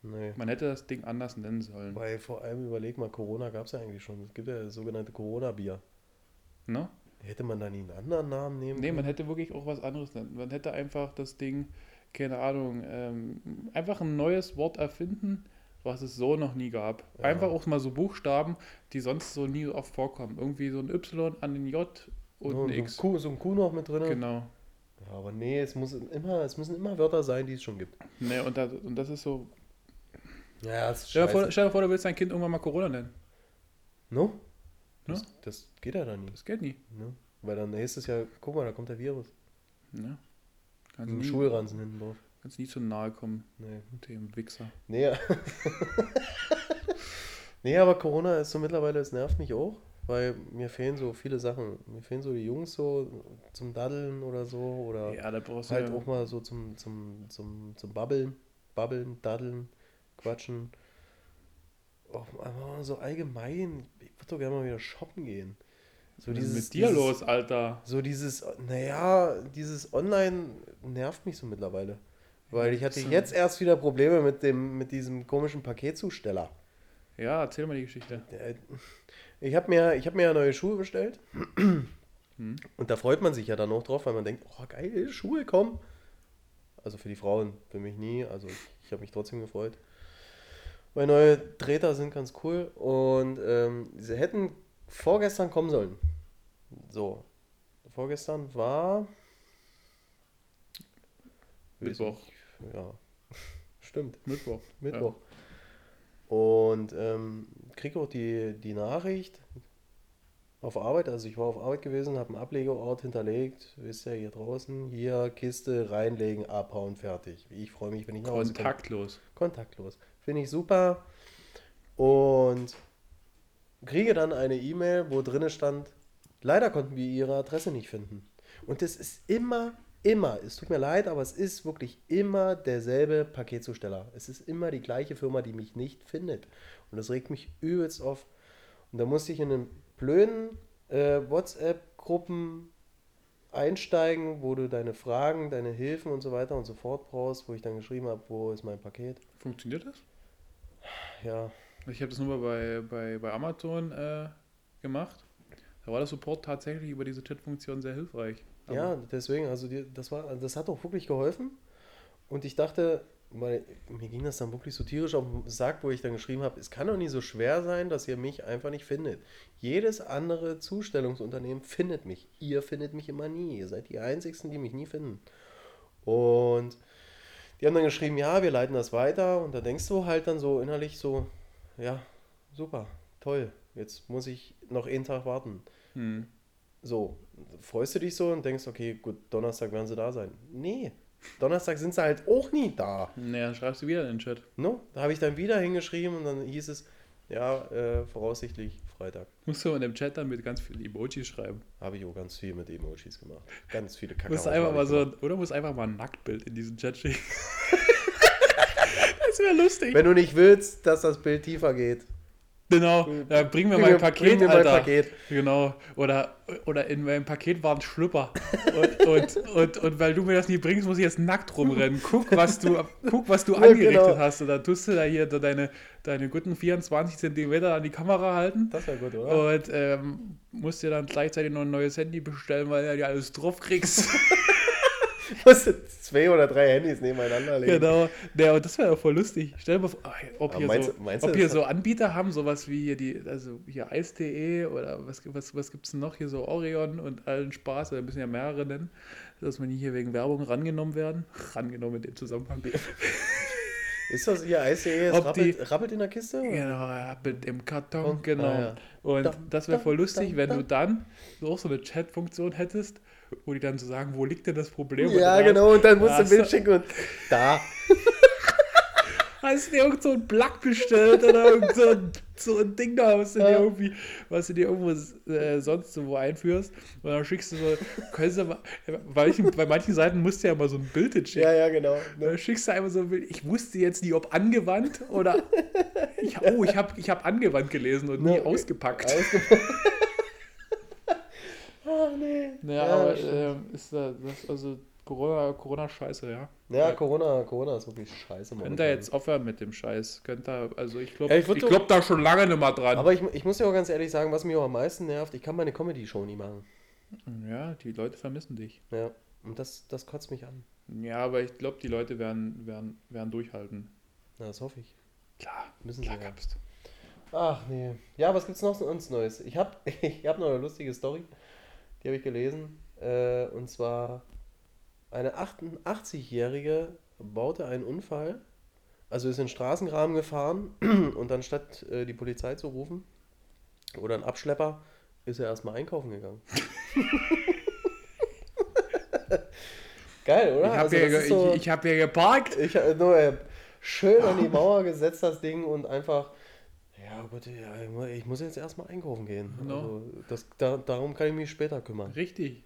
Nee. Man hätte das Ding anders nennen sollen. Weil vor allem überleg mal, Corona gab es ja eigentlich schon. Es gibt ja das sogenannte Corona-Bier. Ne? Hätte man da nie einen anderen Namen nehmen Nee, man hätte wirklich auch was anderes nennen. Man hätte einfach das Ding, keine Ahnung, ähm, einfach ein neues Wort erfinden, was es so noch nie gab. Ja. Einfach auch mal so Buchstaben, die sonst so nie so oft vorkommen. Irgendwie so ein Y an den J und Nur ein so, ein X. Q, so ein Q noch mit drin. Genau. Ja, aber nee, es, muss immer, es müssen immer Wörter sein, die es schon gibt. Nee, und, das, und das ist so. Ja, das ist Stell dir, vor, stell dir vor, du willst dein Kind irgendwann mal Corona nennen. No? No? Das, das geht ja dann nie. Das geht nie. Ne? Weil dann nächstes es ja, guck mal, da kommt der Virus. Ne? Kannst, Ein nie, Schulranzen hinten drauf. kannst nie zu nahe kommen, Nee. dem Wichser. Nee. nee, aber Corona ist so mittlerweile, es nervt mich auch, weil mir fehlen so viele Sachen. Mir fehlen so die Jungs so zum Daddeln oder so oder Ja, da brauchst du halt ja, auch mal so zum, zum, zum, zum Babbeln, Babbeln, Daddeln, Quatschen. Auch so allgemein, ich würde doch gerne mal wieder shoppen gehen. So Was ist dieses, mit dir dieses, los, Alter. So dieses, naja, dieses Online nervt mich so mittlerweile. Weil ich hatte jetzt erst wieder Probleme mit dem, mit diesem komischen Paketzusteller. Ja, erzähl mal die Geschichte. Äh, Ich habe mir, ich hab mir ja neue Schuhe bestellt. Hm. Und da freut man sich ja dann auch drauf, weil man denkt, oh geil, Schuhe kommen. Also für die Frauen, für mich nie. Also ich, ich habe mich trotzdem gefreut. Weil neue Treter sind ganz cool und ähm, sie hätten vorgestern kommen sollen. So, vorgestern war Mittwoch. Ja, stimmt. Mittwoch. Mittwoch. Und ähm, kriege auch die, die Nachricht auf Arbeit. Also ich war auf Arbeit gewesen, habe einen Ablegeort hinterlegt. Wisst ihr, hier draußen, hier Kiste reinlegen, abhauen, fertig. Ich freue mich, wenn ich nach Hause. Kontaktlos. Kontaktlos. Finde ich super. Und kriege dann eine E-Mail, wo drinne stand, leider konnten wir Ihre Adresse nicht finden. Und das ist immer, immer, es tut mir leid, aber es ist wirklich immer derselbe Paketzusteller. Es ist immer die gleiche Firma, die mich nicht findet. Und das regt mich übelst auf. Und da musste ich in einen blöden äh, WhatsApp-Gruppen einsteigen, wo du deine Fragen, deine Hilfen und so weiter und so fort brauchst, wo ich dann geschrieben habe, wo ist mein Paket. Funktioniert das? Ja, Ich habe das nur mal bei, bei, bei Amazon äh, gemacht. Da war der Support tatsächlich über diese Chat-Funktion sehr hilfreich. Aber Ja, deswegen, also die, das war, das hat auch wirklich geholfen. Und ich dachte, weil mir ging das dann wirklich so tierisch auf den Sack, wo ich dann geschrieben habe, es kann doch nicht so schwer sein, dass ihr mich einfach nicht findet. Jedes andere Zustellungsunternehmen findet mich. Ihr findet mich immer nie. Ihr seid die Einzigen, die mich nie finden. Und die haben dann geschrieben, ja, wir leiten das weiter. Und da denkst du halt dann so innerlich so, ja, super, toll. Jetzt muss ich noch einen Tag warten. Hm. So, freust du dich so und denkst, okay, gut, Donnerstag werden sie da sein. Nee, Donnerstag sind sie halt auch nie da. Naja, dann schreibst du wieder in den Chat. No? Da habe ich dann wieder hingeschrieben und dann hieß es, ja, äh, voraussichtlich Freitag. Musst du in dem Chat dann mit ganz vielen Emojis schreiben. Habe ich auch ganz viel mit Emojis gemacht. Ganz viele Musst Kacke. einfach mal so, oder musst einfach mal ein Nacktbild in diesen Chat schicken. das wäre lustig. Wenn du nicht willst, dass das Bild tiefer geht, Genau, ja, bring mir bring mein Paket, mir mein Alter. Paket. Genau. Oder, oder in meinem Paket war ein Schlüpper. Und, und, und, und weil du mir das nie bringst, muss ich jetzt nackt rumrennen. Guck, was du, guck, was du Ja, angerichtet genau. hast. Und dann tust du da hier deine, deine guten 24 Zentimeter an die Kamera halten. das wäre gut, oder? Und ähm, musst dir dann gleichzeitig noch ein neues Handy bestellen, weil du ja alles drauf kriegst. Musst du zwei oder drei Handys nebeneinander legen. genau. Ja, und das wäre doch voll lustig. Stell dir mal vor, ah, ob hier, meinst so, meinst ob hier so Anbieter haben, sowas wie hier die, also hier Eis.de oder was, was, was gibt es noch hier so Orion und allen Spaß, da müssen ja mehrere nennen, dass man hier wegen Werbung rangenommen werden. Rangenommen in dem Zusammenhang. Ist das hier ICE? Es Ob rappelt, rappelt in der Kiste? oder? Genau, ja, mit dem Karton, Und- genau. ah, ja. Und Da, das wäre voll lustig, da, wenn da. du dann so auch so eine Chat-Funktion hättest, wo die dann so sagen, wo liegt denn das Problem? Ja, dann genau. Und dann musst du ein Bild schicken und da. Hast du dir irgend so ein Plug bestellt oder irgend so ein, so ein Ding da, was du dir irgendwie, was du dir irgendwo äh, sonst so wo einführst und dann schickst du so, können du mal, bei manchen, bei manchen Seiten musst du ja mal so ein Bild hinschicken. Ja, ja, genau. Dann schickst du einfach so ein Bild. Ich wusste jetzt nie, ob angewandt oder. Ich, oh, ich habe ich hab angewandt gelesen und nie Ja, ausgepackt. Ausgepackt. Ach nee. Naja, Ja, aber ähm, ist da, das, also Corona, Corona scheiße, ja. Ja, Corona, Corona ist wirklich scheiße. Könnt ihr jetzt aufhören mit dem Scheiß? Könnt ihr, also ich glaube Ja, ich ich würd doch- glaub da schon lange nicht mehr dran. Aber ich, ich muss dir auch ganz ehrlich sagen, was mich auch am meisten nervt, ich kann meine Comedy-Show nie machen. ja, die Leute vermissen dich. Ja. Und das, das kotzt mich an. Ja, aber ich glaube, die Leute werden, werden, werden durchhalten. Na, das hoffe ich. Klar, Müssen klar sie ja. kannst. Ach nee. Ja, was gibt's noch sonst Neues? Ich habe ich hab noch eine lustige Story. Die habe ich gelesen. Äh, und zwar eine 88-Jährige baute einen Unfall. Also ist in den Straßengraben gefahren und anstatt äh, die Polizei zu rufen oder einen Abschlepper, ist er erstmal einkaufen gegangen. Geil, oder? Ich habe Also hier, ge- so- ich, ich hab hier geparkt. ich habe nur äh, schön an die Mauer gesetzt, das Ding, und einfach, ja gut, ja, ich mu- ich muss jetzt erstmal einkaufen gehen. Genau. Also das, da, darum kann ich mich später kümmern. Richtig.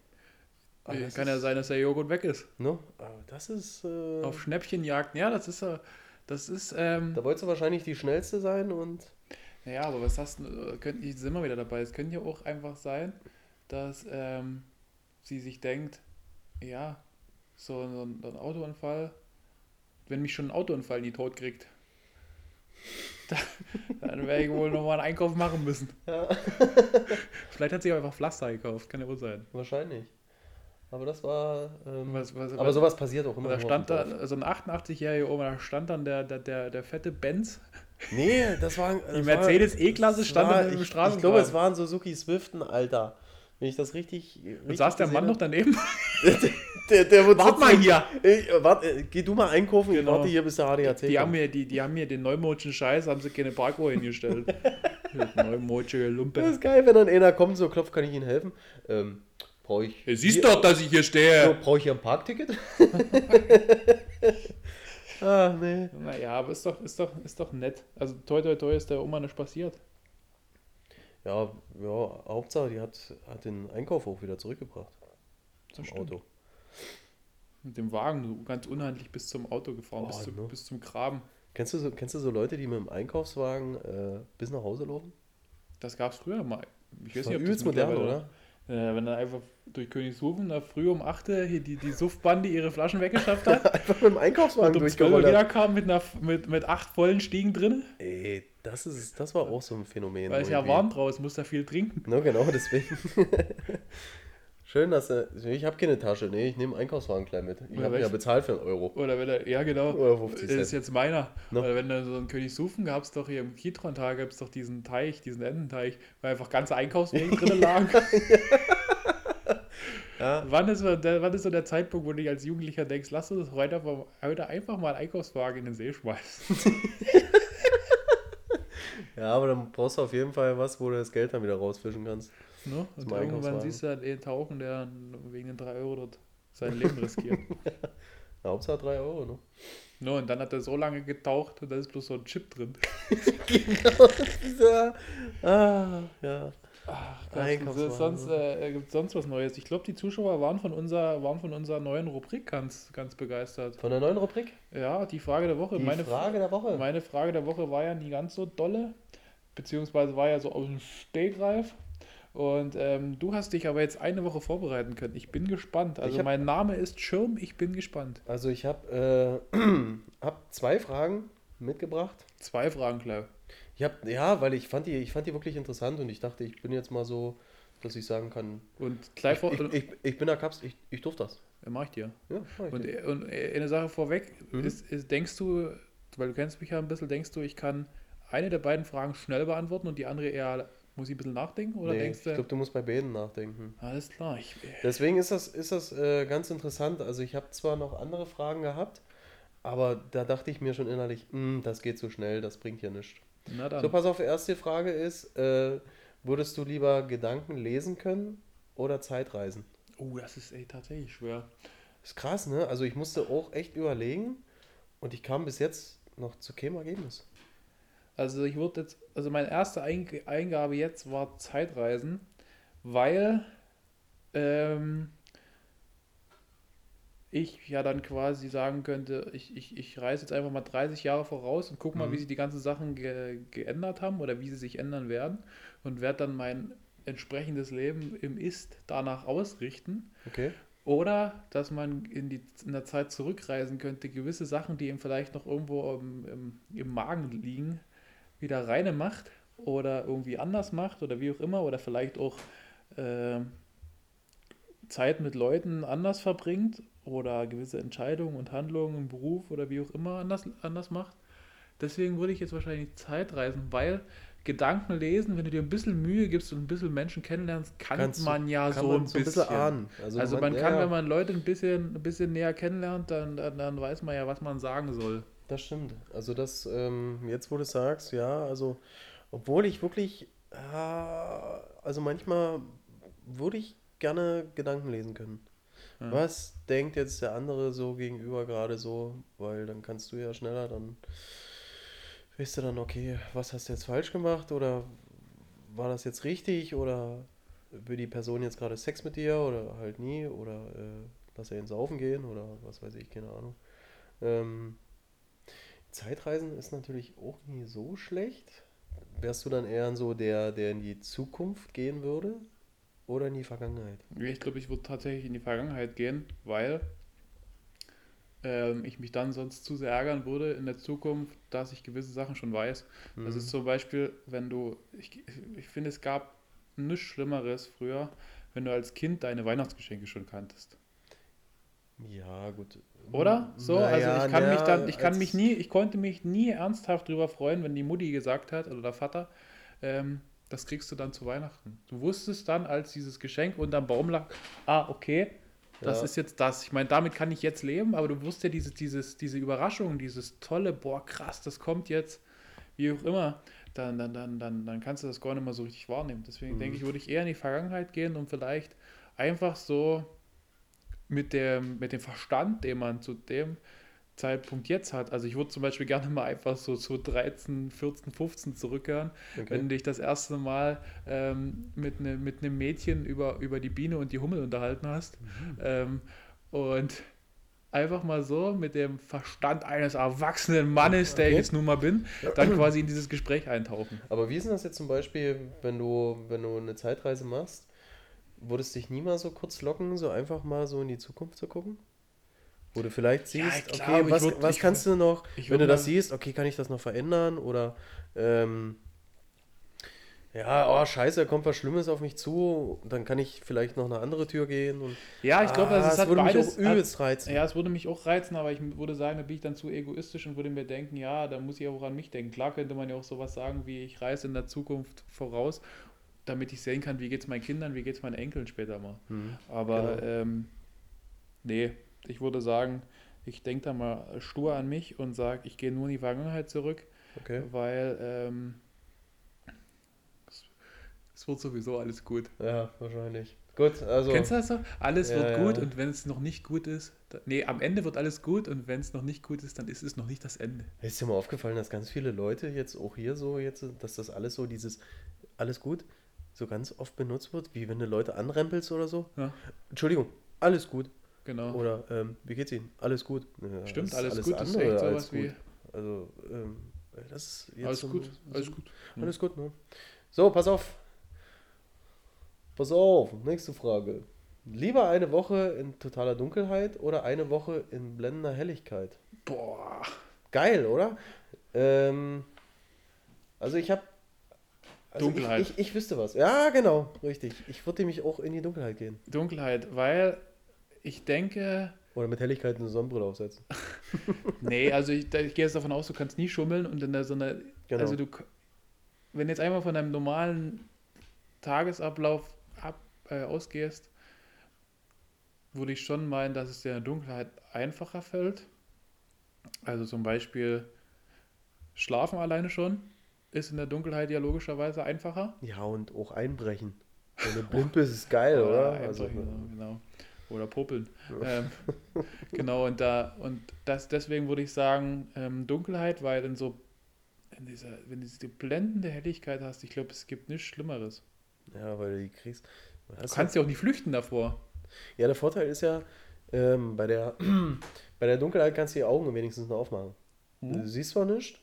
Aber Äh, Kann ja ist- sein, dass der Joghurt weg ist. Ne? Aber das ist, äh, Auf Schnäppchenjagden. Ja, das ist ja. Das ist, ähm, da wolltest du wahrscheinlich die schnellste sein und ja, aber was hast du, könnte ich sind wir wieder dabei. Es könnte ja auch einfach sein, dass ähm, sie sich denkt, ja, so ein, so ein Autounfall, wenn mich schon ein Autounfall nie tot kriegt. Dann werde ich wohl nochmal einen Einkauf machen müssen. Ja, Vielleicht hat sie auch einfach Pflaster gekauft, kann ja wohl sein. wahrscheinlich. Aber das war. Ähm, Was, was, aber sowas passiert auch immer. da stand da, so ein 88-jähriger Oma, da stand dann der, der, der, der fette Benz. Nee, das war. Die das Mercedes war- E-Klasse stand war- im ich, ich glaube, es war ein Suzuki Swiften, Alter. Wenn ich das richtig. Und richtig saß der Mann noch daneben? Der, der wird Wart mal hier! Ich, warte, äh, geh du mal einkaufen, ich Genau. warte hier, bis der ADAC Die haben, kommt. mir, die, die haben mir den neumodischen Scheiß, haben sie keine Parkuhr hingestellt. Neumodische Lumpe. Das ist geil, wenn dann einer kommt, so klopft, kann ich Ihnen helfen? Ähm, brauche ich. Du siehst hier- doch, dass ich hier So, stehe. brauche ich hier ein Parkticket? ah, nee. Naja, aber ist doch, ist, doch, ist doch nett. Also toi toi toi ist der Oma nicht passiert. Ja, ja, Hauptsache, die hat, hat den Einkauf auch wieder zurückgebracht. Zum stimmt. Auto. Mit dem Wagen so ganz unhandlich bis zum Auto gefahren, Oh, bis, zum, ne. bis zum Graben. Kennst du so, kennst du so Leute, die mit dem Einkaufswagen äh, bis nach Hause laufen? Das gab es früher mal. Ich Das weiß nicht, ob übelst das modern, oder? Äh, wenn dann einfach durch Königshofen da früh um 8 Uhr hier die, die Suftbande ihre Flaschen weggeschafft hat Einfach mit dem Einkaufswagen und um 12 Uhr durchgerollt. wieder kam mit, einer, mit, mit acht vollen Stiegen drin, Ey, das, ist, das war auch so ein Phänomen. weil es ja warm draußen, muss da viel trinken. Na genau, deswegen. Schön, dass du. Ich habe keine Tasche. Nee, ich nehme einen Einkaufswagen gleich mit. Ich habe ja bezahlt für einen Euro. Oder wenn er, ja genau, Oder 50 das ist Cent. jetzt meiner. No. Oder wenn du so in Königshofen gab es doch hier im Kitron-Tag, gab es doch diesen Teich, diesen Ententeich, weil einfach ganze Einkaufswegen drin lagen. Ja, Wann ist, so der, wann ist so der Zeitpunkt, wo du dich als Jugendlicher denkst, lass uns heute, einfach- heute einfach mal einen Einkaufswagen in den See schmeißen? ja, aber dann brauchst du auf jeden Fall was, wo du das Geld dann wieder rausfischen kannst. Ne? Und irgendwann siehst du halt einen tauchen, der wegen den 3 Euro dort sein Leben riskiert. Ja, Hauptsache 3 Euro, ne? no, und dann hat er so lange getaucht und da ist bloß so ein Chip drin. ja. Ah, ja. Ach, Einkaufswagen. sonst, äh, gibt sonst was Neues? Ich glaube, die Zuschauer waren von, unserer, waren von unserer neuen Rubrik ganz, ganz begeistert. Von der neuen Rubrik? Ja, die Frage der Woche. Die meine, Frage der Woche. meine Frage der Woche war ja nie ganz so dolle, beziehungsweise war ja so aus dem Stegreif. Und ähm, du hast dich aber jetzt eine Woche vorbereiten können. Ich bin gespannt. Also hab- mein Name ist Schirm, ich bin gespannt. Also ich habe äh, hab zwei Fragen mitgebracht. Zwei Fragen, klar. Ich hab, ja, weil ich fand, die, ich fand die wirklich interessant und ich dachte, ich bin jetzt mal so, dass ich sagen kann, Und gleich vor. ich, ich, ich bin der Kaps, ich, ich durfte das. Ja, mach ich dir. Ja, mach ich Und, nicht. und eine Sache vorweg, Mhm. ist, ist, denkst du, weil du kennst mich ja ein bisschen, denkst du, ich kann eine der beiden Fragen schnell beantworten und die andere eher, muss ich ein bisschen nachdenken? Oder nee, denkst ich du, glaube, du musst bei beiden nachdenken. alles klar, ich, Deswegen ist das, ist das äh, ganz interessant. Also ich habe zwar noch andere Fragen gehabt, aber da dachte ich mir schon innerlich, "Hm, das geht so schnell, das bringt ja nichts. na dann. So, pass auf, erste Frage ist, äh, würdest du lieber Gedanken lesen können oder Zeitreisen? Oh, das ist ey, tatsächlich schwer. Ist krass, ne? Also ich musste auch echt überlegen und ich kam bis jetzt noch zu keinem Ergebnis. Also ich würde jetzt, also meine erste Eing- Eingabe jetzt war Zeitreisen, weil ähm, ich ja dann quasi sagen könnte, ich, ich, ich reise jetzt einfach mal 30 Jahre voraus und guck mal, Mhm. wie sich die ganzen Sachen ge geändert haben oder wie sie sich ändern werden und werde dann mein entsprechendes Leben im Ist danach ausrichten. Okay. Oder dass man in, die, in der Zeit zurückreisen könnte, gewisse Sachen, die ihm vielleicht noch irgendwo im, im, im Magen liegen, wieder reine macht oder irgendwie anders macht oder wie auch immer oder vielleicht auch äh, Zeit mit Leuten anders verbringt oder gewisse Entscheidungen und Handlungen im Beruf oder wie auch immer anders, anders macht. Deswegen würde ich jetzt wahrscheinlich Zeitreisen, weil Gedanken lesen, wenn du dir ein bisschen Mühe gibst und ein bisschen Menschen kennenlernst, kann Kannst man ja Kann so man ein so ein bisschen. ahnen. Also man ja, kann, ja, wenn man Leute ein bisschen, ein bisschen näher kennenlernt, dann, dann, dann weiß man ja, was man sagen soll. Das stimmt. Also das, ähm, jetzt wo du sagst, ja, also obwohl ich wirklich, äh, also manchmal würde ich gerne Gedanken lesen können. Ja. Was denkt jetzt der andere so gegenüber gerade so? Weil dann kannst du ja schneller dann, weißt du dann, okay, was hast du jetzt falsch gemacht oder war das jetzt richtig oder will die Person jetzt gerade Sex mit dir oder halt nie oder äh, lass er ins Saufen gehen oder was weiß ich, keine Ahnung. Ähm, Zeitreisen ist natürlich auch nie so schlecht. Wärst du dann eher so der, der in die Zukunft gehen würde oder in die Vergangenheit? Ich glaube, ich würde tatsächlich in die Vergangenheit gehen, weil ähm, ich mich dann sonst zu sehr ärgern würde in der Zukunft, dass ich gewisse Sachen schon weiß. Mhm. Das ist zum Beispiel, wenn du, ich, ich finde, es gab nichts Schlimmeres früher, wenn du als Kind deine Weihnachtsgeschenke schon kanntest. Ja, gut. Oder? So, Naja, also ich kann na, mich dann, ich kann mich nie, ich konnte mich nie ernsthaft drüber freuen, wenn die Mutti gesagt hat oder der Vater, ähm, das kriegst du dann zu Weihnachten. Du wusstest dann, als dieses Geschenk unterm Baum lag, ah, okay, das Ja. ist jetzt das. Ich meine, damit kann ich jetzt leben, aber du wusstest ja dieses, dieses, diese Überraschung, dieses tolle, boah, krass, das kommt jetzt, wie auch immer, dann, dann, dann, dann, dann kannst du das gar nicht mehr so richtig wahrnehmen. Deswegen Mhm. denke ich, würde ich eher in die Vergangenheit gehen und vielleicht einfach so mit dem, mit dem Verstand, den man zu dem Zeitpunkt jetzt hat. Also ich würde zum Beispiel gerne mal einfach so zu 13, 14, 15 zurückhören, Okay. wenn du dich das erste Mal ähm, mit, ne, mit einem Mädchen über, über die Biene und die Hummel unterhalten hast. Mhm. Ähm, und einfach mal so mit dem Verstand eines erwachsenen Mannes, der ich Okay. jetzt nun mal bin, dann quasi in dieses Gespräch eintauchen. Aber wie ist denn das jetzt zum Beispiel, wenn du, wenn du eine Zeitreise machst? Würdest dich nie mal so kurz locken, so einfach mal so in die Zukunft zu gucken? Wo du vielleicht siehst, Ja, ich okay, was, würd- was kannst du noch, wenn würd du das siehst, okay, kann ich das noch verändern? Oder, ähm, ja, oh, scheiße, da kommt was Schlimmes auf mich zu, dann kann ich vielleicht noch eine andere Tür gehen. Und, Ja, ich glaube, Ah, das, das hat würde mich beides. auch übelst reizen. Ja, es würde mich auch reizen, aber ich würde sagen, da bin ich dann zu egoistisch und würde mir denken, ja, da muss ich auch an mich denken. Klar könnte man ja auch sowas sagen wie, ich reise in der Zukunft voraus, damit ich sehen kann, wie geht es meinen Kindern, wie geht es meinen Enkeln später mal. Hm, Aber Genau. ähm, nee, ich würde sagen, ich denke da mal stur an mich und sage, ich gehe nur in die Vergangenheit zurück, okay. weil ähm, es, es wird sowieso alles gut. Ja, wahrscheinlich. Gut, also. Kennst du das so? Alles Ja, wird gut ja. und wenn es noch nicht gut ist, da, nee, am Ende wird alles gut und wenn es noch nicht gut ist, dann ist es noch nicht das Ende. Ist dir mal aufgefallen, dass ganz viele Leute jetzt auch hier so jetzt, dass das alles so dieses alles gut so ganz oft benutzt wird, wie wenn du Leute anrempelst oder so. Ja, Entschuldigung, alles gut. genau. Oder ähm, wie geht's Ihnen? Alles gut. Ja, Stimmt, alles, ist gut ist andere echt als wie. Also, ähm, das ist jetzt Alles so- gut, so- alles gut. Alles gut, ne? So, pass auf. Pass auf, nächste Frage. Lieber eine Woche in totaler Dunkelheit oder eine Woche in blendender Helligkeit? Boah. Geil, oder? Ähm, also ich habe Dunkelheit. Ich, ich, ich wüsste was. Ja, genau, richtig. Ich würde nämlich auch in die Dunkelheit gehen. Dunkelheit, weil ich denke, Oder mit Helligkeit eine Sonnenbrille aufsetzen. nee, also ich, ich gehe jetzt davon aus, du kannst nie schummeln und in der so einer, Genau. also du, wenn du jetzt einmal von deinem normalen Tagesablauf ab, äh, ausgehst, würde ich schon meinen, dass es dir in der Dunkelheit einfacher fällt. Also zum Beispiel schlafen alleine schon ist in der Dunkelheit ja logischerweise einfacher. ja, und auch einbrechen. Wenn du blind bist, ist geil, oder? Also, einbrechen, genau. Oder popeln. Ähm, genau, und da, und das, deswegen würde ich sagen, ähm, Dunkelheit, weil in so, in dieser, wenn du diese blendende Helligkeit hast, ich glaube, es gibt nichts Schlimmeres. ja, weil du die kriegst. Du kannst ja auch nicht flüchten davor. Ja, der Vorteil ist ja, ähm, bei, der, bei der Dunkelheit kannst du die Augen wenigstens noch aufmachen. Mhm. Du siehst zwar nichts,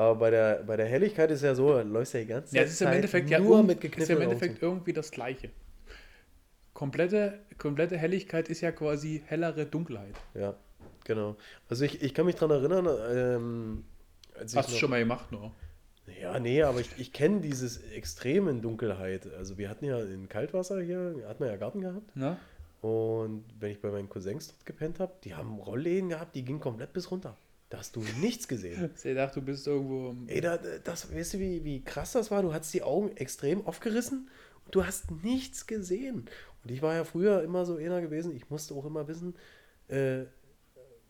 aber bei der, bei der Helligkeit ist ja so, du läufst ja die ganze Ja, es ist im Zeit Endeffekt ja nur irgend- mit ist ja im. Endeffekt irgendwie das Gleiche. Komplette, komplette Helligkeit ist ja quasi hellere Dunkelheit. Ja, genau. Also ich, ich kann mich dran erinnern, ähm, als Hast du schon mal gemacht, ne? Ja, nee, aber ich, ich kenne dieses Extrem in Dunkelheit. Also wir hatten ja in Kaltwasser hier, hatten wir ja Garten gehabt. Na? Und wenn ich bei meinen Cousins dort gepennt habe, die haben Rollläden gehabt, die gingen komplett bis runter. Da hast du nichts gesehen. Ich dachte, du bist irgendwo. Ey, da, das, weißt du, wie, wie krass das war? Du hattest die Augen extrem aufgerissen und du hast nichts gesehen. Und ich war ja früher immer so einer gewesen, ich musste auch immer wissen, äh,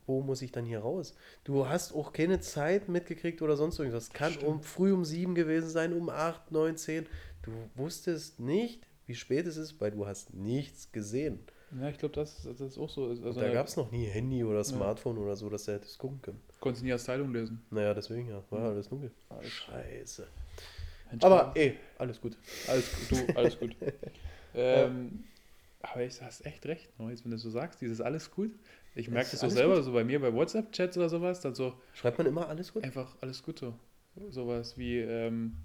wo muss ich dann hier raus? Du hast auch keine Zeit mitgekriegt oder sonst irgendwas. Kann Stimmt. um früh um sieben gewesen sein, um acht, neun, zehn. Du wusstest nicht, wie spät es ist, weil du hast nichts gesehen. Ja, ich glaube, das, das ist auch so. Also, Und da gab es noch nie Handy oder Smartphone oder so, dass du hättest gucken können. Konntest nie als Zeitung lesen. Naja, deswegen ja, war Mhm. alles dunkel. Alles Scheiße. Aber ey, alles gut. Alles gut, du, alles gut. ähm, aber ich hast echt recht, ne? jetzt wenn du so sagst, dieses alles gut. Ich merke ist das so alles selber, so bei mir bei WhatsApp-Chats oder sowas, dann so Schreibt man immer alles gut? einfach alles gut so. Sowas wie, ähm,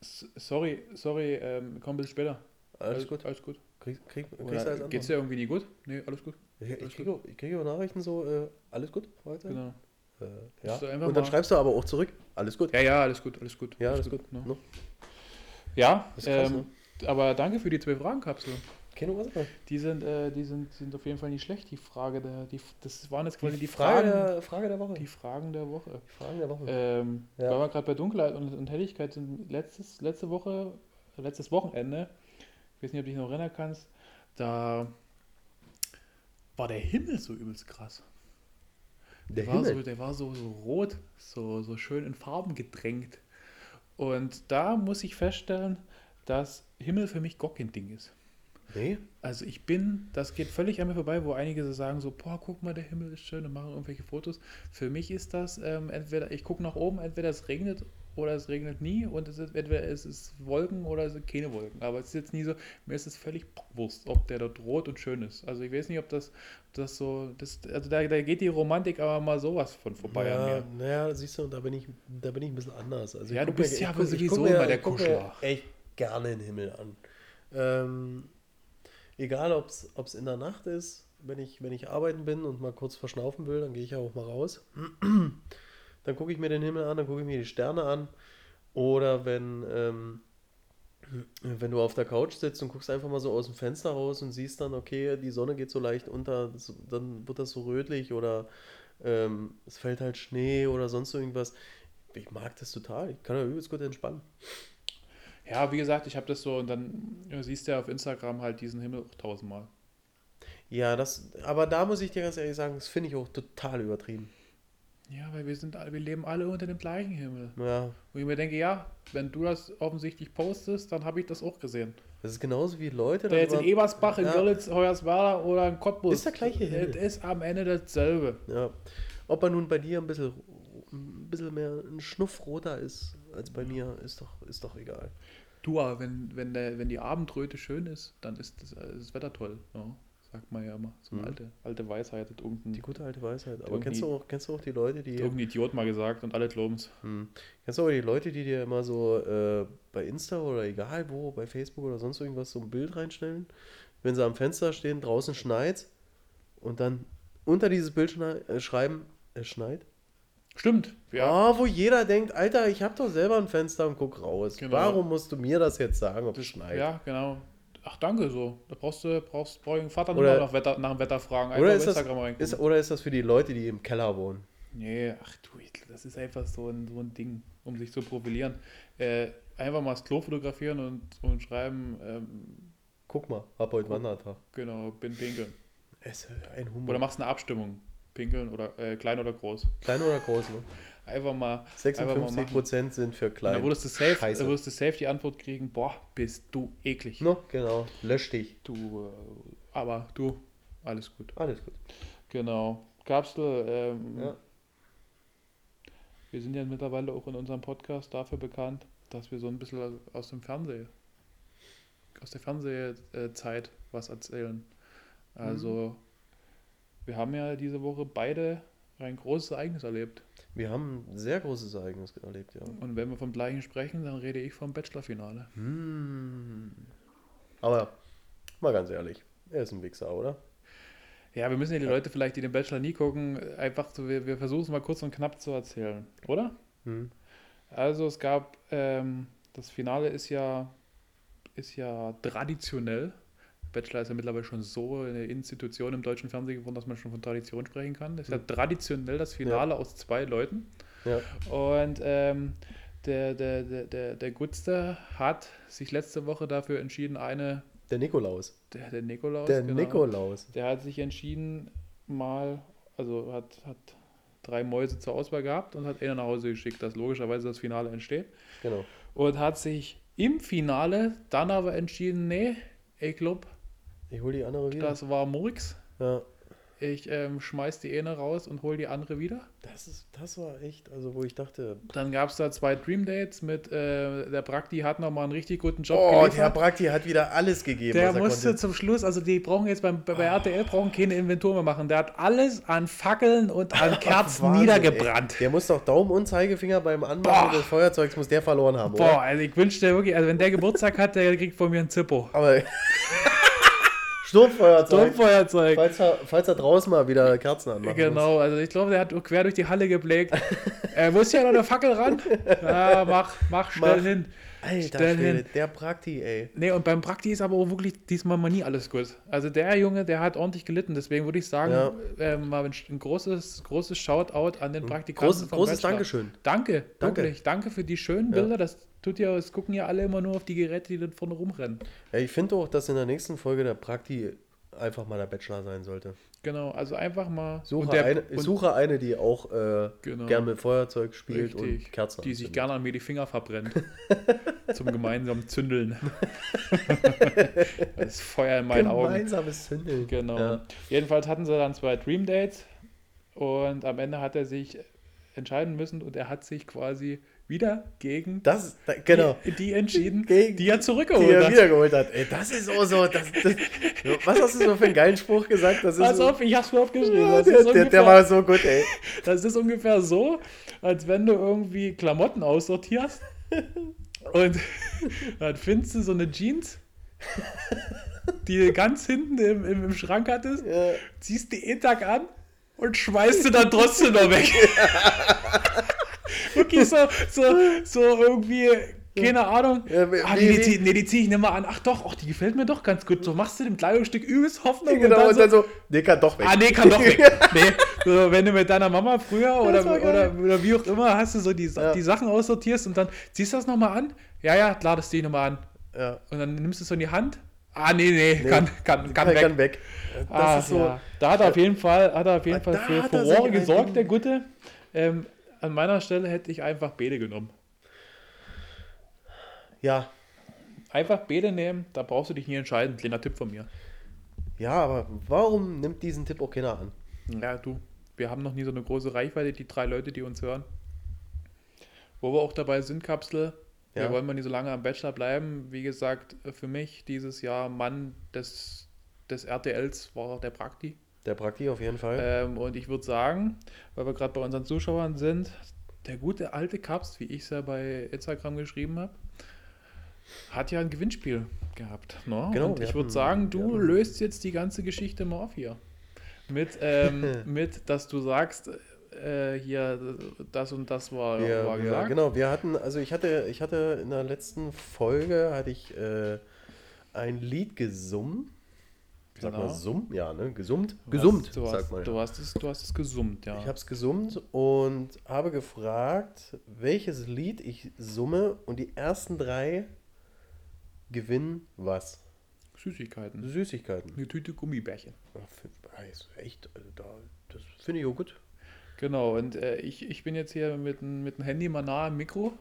sorry, sorry, ähm, komm bis später. Alles gut. Alles gut. Krieg, krieg, kriegst du alles geht's dir irgendwie nie gut? Nee, alles gut. Ich, ich Alles kriege auch, auch Nachrichten so, äh, alles gut, Fragezeichen? Genau. Äh, ja. Und dann schreibst du aber auch zurück, alles gut. Ja, ja, alles gut, alles gut. Ja, alles gut. ne? Ne? Ja, krass, ähm, aber danke für die zwei Fragenkapsel. Keine Ursache. Die sind, äh, die sind, sind auf jeden Fall nicht schlecht. Die Frage der, die, das waren jetzt quasi die, Frage, Fragen, der, Frage der Woche. die Fragen der Woche. Fragen der Woche. Ähm, Ja. Weil wir gerade bei Dunkelheit und, und Helligkeit sind, letztes, letzte Woche, letztes Wochenende, ich weiß nicht, ob du dich noch erinnern kannst, da war der Himmel so übelst krass. der war so, der war so, so rot, so, so schön in Farben gedrängt. Und da muss ich feststellen, dass Himmel für mich gar kein Ding ist. Nee? Also ich bin, das geht völlig an mir vorbei, wo einige so sagen so, boah, guck mal, der Himmel ist schön und machen irgendwelche Fotos. Für mich ist das ähm, entweder, ich gucke nach oben, entweder es regnet oder es regnet nie und es ist, entweder es ist Wolken oder es sind keine Wolken. Aber es ist jetzt nie so, mir ist es völlig Wurst, ob der dort rot und schön ist. Also ich weiß nicht, ob das, das so, das, also da, da geht die Romantik aber mal sowas von vorbei ja, an mir. naja, siehst du, da bin ich, da bin ich ein bisschen anders. Also Ja, du mir- bist ja aber sowieso mir- immer der ich Kuschler. echt gerne den Himmel an. Ähm, egal, ob es in der Nacht ist, wenn ich, wenn ich arbeiten bin und mal kurz verschnaufen will, dann gehe ich ja auch mal raus. Dann gucke ich mir den Himmel an, dann gucke ich mir die Sterne an. Oder wenn, ähm, wenn du auf der Couch sitzt und guckst einfach mal so aus dem Fenster raus und siehst dann, okay, die Sonne geht so leicht unter, das, dann wird das so rötlich oder ähm, es fällt halt Schnee oder sonst irgendwas. Ich mag das total. Ich kann ja übelst gut entspannen. Ja, wie gesagt, ich habe das so und dann ja, siehst du ja auf Instagram halt diesen Himmel auch tausendmal. Ja, das, aber da muss ich dir ganz ehrlich sagen, das finde ich auch total übertrieben. Ja, weil wir sind alle, wir leben alle unter dem gleichen Himmel. Ja, Wo ich mir denke, ja, wenn du das offensichtlich postest, dann habe ich das auch gesehen. das ist genauso wie Leute. Der jetzt in Ebersbach, in Ja. Görlitz, Hoyerswerda oder in Cottbus. Ist der gleiche Himmel. Das ist am Ende dasselbe. Ja. Ob er nun bei dir ein bisschen, ein bisschen mehr ein Schnuff roter ist als bei mir, ist doch, ist doch egal. Du, aber wenn, wenn, der, wenn die Abendröte schön ist, dann ist das, äh, das Wetter toll. Ja, sagt man ja immer. So eine Mhm. alte, alte Weisheit hat irgendein, Die gute alte Weisheit. Aber kennst du, auch, kennst du auch die Leute, die. irgendein Idiot mal gesagt und alle glauben's. Hm. Kennst du auch die Leute, die dir immer so äh, bei Insta oder egal wo, bei Facebook oder sonst irgendwas so ein Bild reinstellen? Wenn sie am Fenster stehen, draußen schneit und dann unter dieses Bild äh, schreiben, es schneit? Stimmt, ja. Ah, wo jeder denkt, Alter, ich hab doch selber ein Fenster und guck raus. Genau. Warum musst du mir das jetzt sagen, ob es schneit? Ja, genau. Ach, danke so. Da brauchst du, brauchst, brauch ich den Vater Oder- nur nach, Wetter, nach dem Wetter fragen. Einfach Oder ist, das, Instagram reingucken. ist, oder ist das für die Leute, die im Keller wohnen? Nee, ach du, das ist einfach so ein, so ein Ding, um sich zu profilieren. Äh, einfach mal das Klo fotografieren und, und schreiben, ähm, Guck mal, hab heute Wandertag. genau, bin pinkeln. Es ist ein Humor. Oder machst eine Abstimmung. Pinkeln oder äh, klein oder groß. Klein oder groß, ne? Einfach mal. Einfach mal 56 machen. Prozent sind für klein. dann würdest du safe, Scheiße. dann würdest du safe die Antwort kriegen, boah, bist du eklig. No, genau. Lösch dich. Du, äh, aber du, alles gut. Alles gut. Genau. Kapsel, ähm, Ja. wir sind ja mittlerweile auch in unserem Podcast dafür bekannt, dass wir so ein bisschen aus dem Fernsehen, aus der Fernsehzeit was erzählen. Also, wir haben ja diese Woche beide ein großes Ereignis erlebt. Wir haben ein sehr großes Ereignis erlebt, ja. Und wenn wir vom gleichen sprechen, dann rede ich vom Bachelor-Finale. Hm. Aber mal ganz ehrlich, er ist ein Wichser, oder? Ja, wir müssen ja die Leute vielleicht, die den Bachelor nie gucken, einfach so, wir, wir versuchen es mal kurz und knapp zu erzählen, oder? Hm. Also es gab, ähm, das Finale ist ja, ist ja traditionell. Bachelor ist ja mittlerweile schon so eine Institution im deutschen Fernsehen geworden, dass man schon von Tradition sprechen kann. Das ist ja traditionell das Finale aus zwei Leuten. Ja. Und ähm, der, der, der, der, der Gutste hat sich letzte Woche dafür entschieden, eine, Der Nikolaus. der, der Nikolaus, Der genau, Nikolaus. der hat sich entschieden, mal, also hat, hat drei Mäuse zur Auswahl gehabt und hat eine nach Hause geschickt, dass logischerweise das Finale entsteht. Genau. Und hat sich im Finale dann aber entschieden, nee, ich glaube, Ich hol die andere wieder. das war Murks. ja. Ich ähm, schmeiß die eine raus und hol die andere wieder. Das, ist, das war echt, also wo ich dachte, Dann gab es da zwei Dream Dates mit, äh, der Prakti hat nochmal einen richtig guten Job oh, der geliefert. Prakti hat wieder alles gegeben, Der er musste konnte. zum Schluss, also die brauchen jetzt beim, bei RTL brauchen keine Inventur mehr machen. Der hat alles an Fackeln und an Kerzen Wahnsinn, niedergebrannt. ey. Der muss doch Daumen und Zeigefinger beim Anmachen Boah. des Feuerzeugs muss der verloren haben, Boah, oder? also ich wünschte wirklich, also wenn der Geburtstag hat, der kriegt von mir ein Zippo. Aber Sturmfeuerzeug. Sturmfeuerzeug. Falls er, falls er draußen mal wieder Kerzen anmachen Genau, also ich glaube, der hat quer durch die Halle geblickt. er muss ja noch eine Fackel ran. Ja, mach, mach schnell Mach. hin. Alter Schwede, der Prakti, ey. Nee, und beim Prakti ist aber auch wirklich diesmal mal nie alles gut. Also der Junge, der hat ordentlich gelitten. Deswegen würde ich sagen, Ja. ähm, mal ein, großes, großes Shoutout an den Praktikanten. Großes, vom großes Bachelor. Dankeschön. Danke, Danke. wirklich. Danke für die schönen Ja. Bilder. Das tut ja, es gucken ja alle immer nur auf die Geräte, die dann vorne rumrennen. Ja, ich finde auch, dass in der nächsten Folge der Prakti einfach mal der Bachelor sein sollte. Genau, also einfach mal. Suche, der- eine, ich suche eine, die auch äh, Genau. gern mit Feuerzeug spielt Richtig. und Kerzen die sich gerne an mir die Finger verbrennt. zum gemeinsamen Zündeln. das Feuer in meinen Augen. Gemeinsames Zündeln. Genau. Ja. Jedenfalls hatten sie dann zwei Dream Dates und am Ende hat er sich entscheiden müssen und er hat sich quasi wieder gegen Das, da, genau. die, die entschieden, Gegen- die er Die zurückgeholt er hat. wiedergeholt hat. Ey, das ist auch so. Das, das, was hast du so für einen geilen Spruch gesagt? Das ist Pass so, auf, ich hab's mir aufgeschrieben. ja, der, ist der, ungefähr, war so gut, ey. das ist ungefähr so, als wenn du irgendwie Klamotten aussortierst und dann findest du so eine Jeans, die du ganz hinten im, im, im Schrank hattest, Ja. ziehst die eh Tag an und schmeißt sie dann trotzdem noch weg. Wirklich so, so, so irgendwie, keine Ahnung. Ja, wie- ah, wie- nee, die zieh, nee, die zieh ich nicht mal an. Ach doch, ach, die gefällt mir doch ganz gut. So machst du dem Kleidungsstück übelst Hoffnung. Genau, und dann so, so, nee, kann doch weg. Ah, nee, kann doch weg. Nee. So, wenn du mit deiner Mama früher oder, oder, oder wie auch immer hast du so die, Ja. die Sachen aussortierst und dann ziehst du das nochmal an. Ja, ja, klar, das zieh ich nochmal an. Ja. Und dann nimmst du es so in die Hand. Ah, nee, nee, kann, kann, kann weg. Kann weg. Das Ah, ist so. ja. Da hat er auf jeden Fall, hat er auf jeden Fall für Furore gesorgt, der Gute. Ähm, an meiner Stelle hätte ich einfach Bede genommen. Ja. Einfach Bede nehmen, da brauchst du dich nie entscheiden. Kleiner Tipp von mir. Ja, aber warum nimmt diesen Tipp auch keiner an? Ja, du, wir haben noch nie so eine große Reichweite, die drei Leute, die uns hören. Wo wir auch dabei sind, Kapsel. Wir Ja. wollen mal nicht so lange am Bachelor bleiben. Wie gesagt, für mich dieses Jahr Mann des, des RTLs war der Prakti. Der Prakti auf jeden Fall. Ähm, und ich würde sagen, weil wir gerade bei unseren Zuschauern sind, der gute alte Kaps, wie ich es ja bei Instagram geschrieben habe, hat ja ein Gewinnspiel gehabt. Ne? Genau, und ich würde sagen, du löst jetzt die ganze Geschichte mal auf hier. Mit, ähm, mit dass du sagst, äh, hier, das und das war, wir, war gesagt. genau, wir hatten, also ich hatte, ich hatte in der letzten Folge hatte ich äh, ein Lied gesummt. Sag Genau. mal summ? Ja, ne? Gesummt? Du Gesummt, hast, du, sagt hast, man. du, hast es, du hast es gesummt, ja. Ich habe es gesummt und habe gefragt, welches Lied ich summe und die ersten drei gewinnen was? Süßigkeiten. Süßigkeiten. Eine Tüte Gummibärchen. Ist echt, also da, das finde ich auch gut. Genau, und äh, ich, ich bin jetzt hier mit, dem- mit dem Handy mal nah am Mikro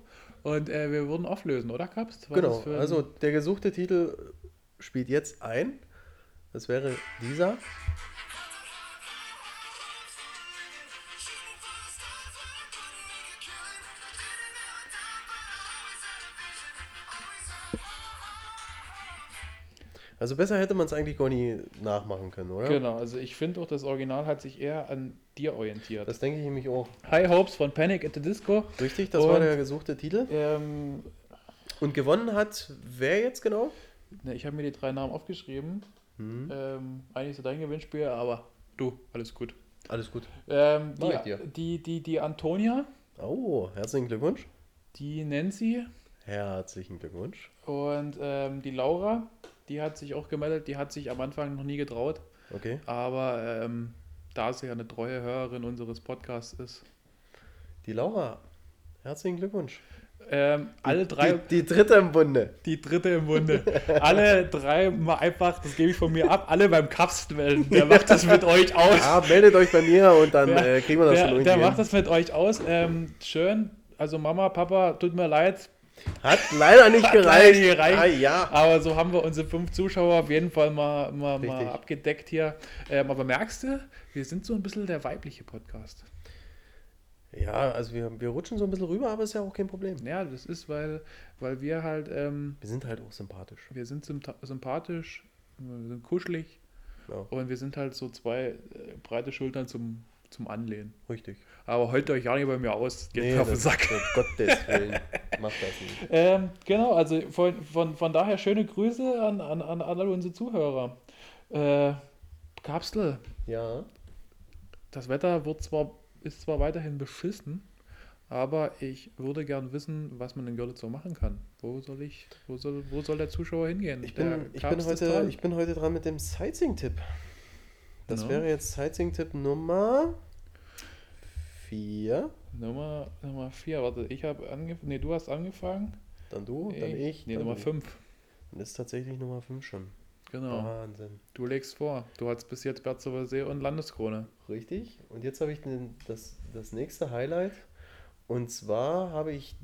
und äh, wir würden auflösen, oder Kapst? Genau, also der gesuchte Titel spielt jetzt ein. Das wäre dieser. Also besser hätte man es eigentlich gar nie nachmachen können, oder? Genau, also ich finde auch, das Original hat sich eher an dir orientiert. Das denke ich nämlich auch. High Hopes von Panic at the Disco. Richtig, das war Und- der gesuchte Titel. Ähm, Und gewonnen hat wer jetzt genau? ne, ich habe mir die drei Namen aufgeschrieben. Hm, Ähm, eigentlich ist ja dein Gewinnspiel, aber du, alles gut. alles gut. Ähm, die, dir. die, die, die Antonia, Oh, herzlichen Glückwunsch. die Nancy Herzlichen Glückwunsch. und ähm, die Laura, die hat sich auch gemeldet. Die hat sich am Anfang noch nie getraut. Okay. Aber ähm, da sie ja eine treue Hörerin unseres Podcasts ist, Die Laura, herzlichen Glückwunsch. Ähm, alle drei, Die, die dritte im Bunde. die dritte im Bunde, alle drei mal einfach, das gebe ich von mir ab, alle beim Kapst melden. Der macht das mit euch aus. Ja, meldet euch bei mir und dann Der- äh, kriegen wir das schon Der, irgendwie. der macht das mit euch aus. Ähm, schön. Also Mama, Papa, tut mir leid, Hat leider nicht Hat leider gereicht. nicht gereicht. Ah, ja. aber so haben wir unsere fünf Zuschauer auf jeden Fall mal, mal, mal abgedeckt hier. Ähm, aber merkst du, wir sind so ein bisschen der weibliche Podcast. Ja, also wir, wir rutschen so ein bisschen rüber, aber ist ja auch kein Problem. Ja, das ist, weil, weil wir halt, ähm, Wir sind halt auch sympathisch. wir sind sympa- sympathisch, wir sind kuschelig Ja, und wir sind halt so zwei äh, breite Schultern zum, zum Anlehnen. richtig. Aber heute euch ja nicht bei mir aus, geht Nee, mir auf den das- Sack. Um Gottes Willen. Macht das nicht. Ähm, genau, also von, von, von daher schöne Grüße an, an, an alle unsere Zuhörer. Äh, Kapsel. Ja. Das Wetter wird zwar, ist zwar weiterhin beschissen, aber ich würde gern wissen, was man in Görlitz so machen kann. Wo soll ich, wo soll, wo soll der Zuschauer hingehen? Ich bin, ich, bin heute, dran. ich bin heute dran mit dem Sightseeing-Tipp. Das No. wäre jetzt Sightseeing-Tipp Nummer 4. Nummer, Nummer 4, warte, ich habe angefangen, nee, du hast angefangen. Dann du, dann Nee, ich. Nee, dann Nummer du. 5. Dann ist tatsächlich Nummer 5 schon. Genau. Wahnsinn. Du legst vor. Du hast bis jetzt Berzower See und Landeskrone. Richtig. Und jetzt habe ich den, das, das nächste Highlight. Und zwar habe ich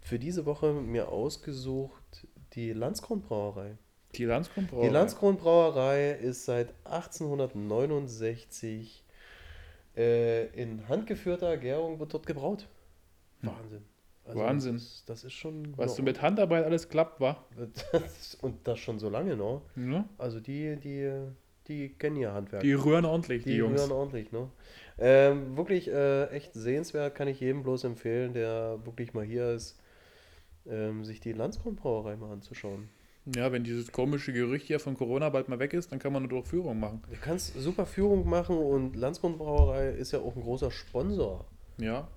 für diese Woche mir ausgesucht die Landskronbrauerei. Die Landskron Die Landskronbrauerei ist seit 1869 äh, in handgeführter Gärung wird dort gebraut. Hm. Wahnsinn. Wahnsinn. Das, das ist schon. Was du noch- mit Handarbeit alles klappt, war. Und das schon so lange, ne? Ne? Also die, die, die kennen ihr Handwerk. Die rühren ordentlich, die, Die Jungs. rühren ordentlich, ne? Ähm, wirklich äh, echt sehenswert, kann ich jedem bloß empfehlen, der wirklich mal hier ist, ähm, sich die Landskronbrauerei mal anzuschauen. Ja, wenn dieses komische Gerücht hier von Corona bald mal weg ist, dann kann man eine Durchführung machen. Du kannst super Führung machen und Landskronbrauerei ist ja auch ein großer Sponsor. Ja.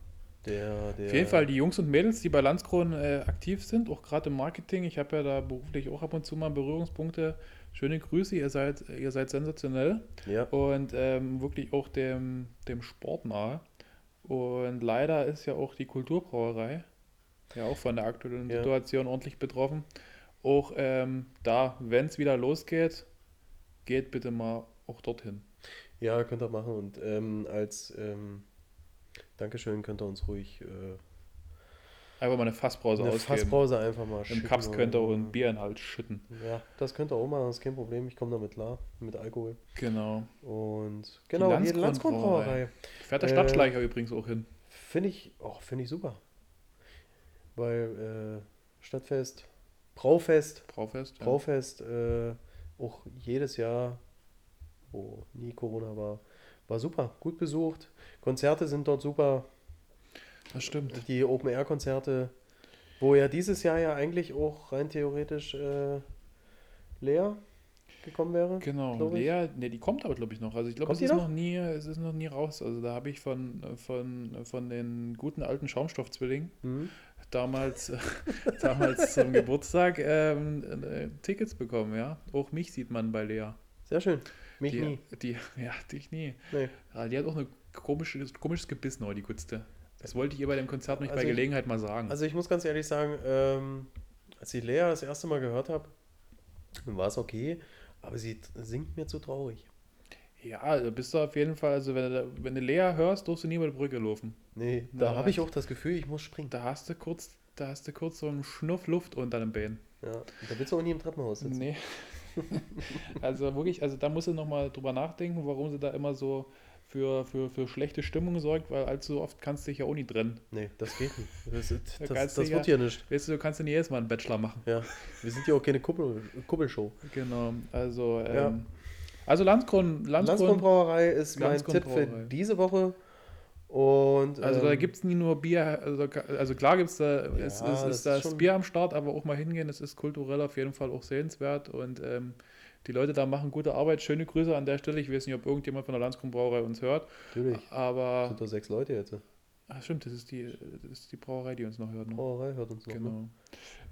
Der, der Auf jeden Fall die Jungs und Mädels, die bei Landskron äh, aktiv sind, auch gerade im Marketing. Ich habe ja da beruflich auch ab und zu mal Berührungspunkte. Schöne Grüße, ihr seid, ihr seid sensationell Ja, und ähm, wirklich auch dem, dem Sport nahe. Und leider ist ja auch die Kulturbrauerei ja auch von der aktuellen Ja. Situation ordentlich betroffen. Auch ähm, da, wenn es wieder losgeht, geht bitte mal auch dorthin. ja, könnt ihr machen. Und ähm, als ähm, Dankeschön könnt ihr uns ruhig äh, Einfach mal eine Fassbrause eine ausgeben. Fassbrause einfach mal Im schicken Cups könnt ihr oder- und Bierinhalt schütten. Ja, das könnt ihr auch machen, das ist kein Problem. Ich komme damit klar, mit Alkohol. Genau. Und genau, die Landskronbrauerei. Landskronbrauerei. Fährt der Äh, Stadtschleicher übrigens auch hin. Finde ich, oh, finde ich super. Weil äh, Stadtfest, Braufest, Braufest. Ja. Braufest, äh, auch jedes Jahr, wo nie Corona war, war super, gut besucht. Konzerte sind dort super. Das stimmt. Die Open-Air-Konzerte, wo ja dieses Jahr ja eigentlich auch rein theoretisch äh, leer gekommen wäre. Genau. Lea, ne, die kommt aber, glaube ich, noch. Also ich glaube, es ist noch? noch nie, es ist noch nie raus. Also da habe ich von, von, von den guten alten Schaumstoffzwillingen Mhm. damals, damals zum Geburtstag ähm, äh, Tickets bekommen, ja. Auch mich sieht man bei Lea. Sehr schön. Mich die, nie. Die, ja, dich nie. Nee. Ja, die hat auch ein komisches, komisches Gebiss noch, die Gutste. Das wollte ich ihr bei dem Konzert nicht Also bei ich- Gelegenheit mal sagen. Also ich muss ganz ehrlich sagen, ähm, als ich Lea das erste Mal gehört habe, war es okay, aber sie singt mir zu traurig. ja, da bist du auf jeden Fall, also wenn du, wenn du Lea hörst, darfst du nie über die Brücke laufen. Nee, da habe ich was? auch das Gefühl, ich muss springen. Da hast du kurz, da hast du kurz so einen Schnuff Luft unter den Beinen. Ja, und da willst du auch nie im Treppenhaus sitzen. Nee. also wirklich, also da musst du nochmal drüber nachdenken, warum sie da immer so für, für, für schlechte Stimmung sorgt, weil allzu oft kannst du dich ja auch nie trennen. Nee, das geht nicht. Das, Da das, das, das ja- wird hier nicht. Weißt du, du kannst ja nicht jedes Mal einen Bachelor machen. Ja, wir sind ja auch keine Kuppel, Kuppelshow. Genau, also, ähm, Ja. also Landskron, Landskron, Landskronbrauerei ist mein Tipp für Landskronbrauerei. diese Woche. Und also da ähm, gibt es nie nur Bier, also, also klar gibt es da, Ja, ist ist das Bier am Start, aber auch mal hingehen, es ist kulturell auf jeden Fall auch sehenswert und ähm, die Leute da machen gute Arbeit. Schöne Grüße an der Stelle. Ich weiß nicht, ob irgendjemand von der Landskron Brauerei uns hört, natürlich, aber sind da sechs Leute jetzt. Ach, stimmt, das ist, die, das ist die Brauerei, die uns noch hört. Ne? Brauerei hört uns noch. Ne? Genau.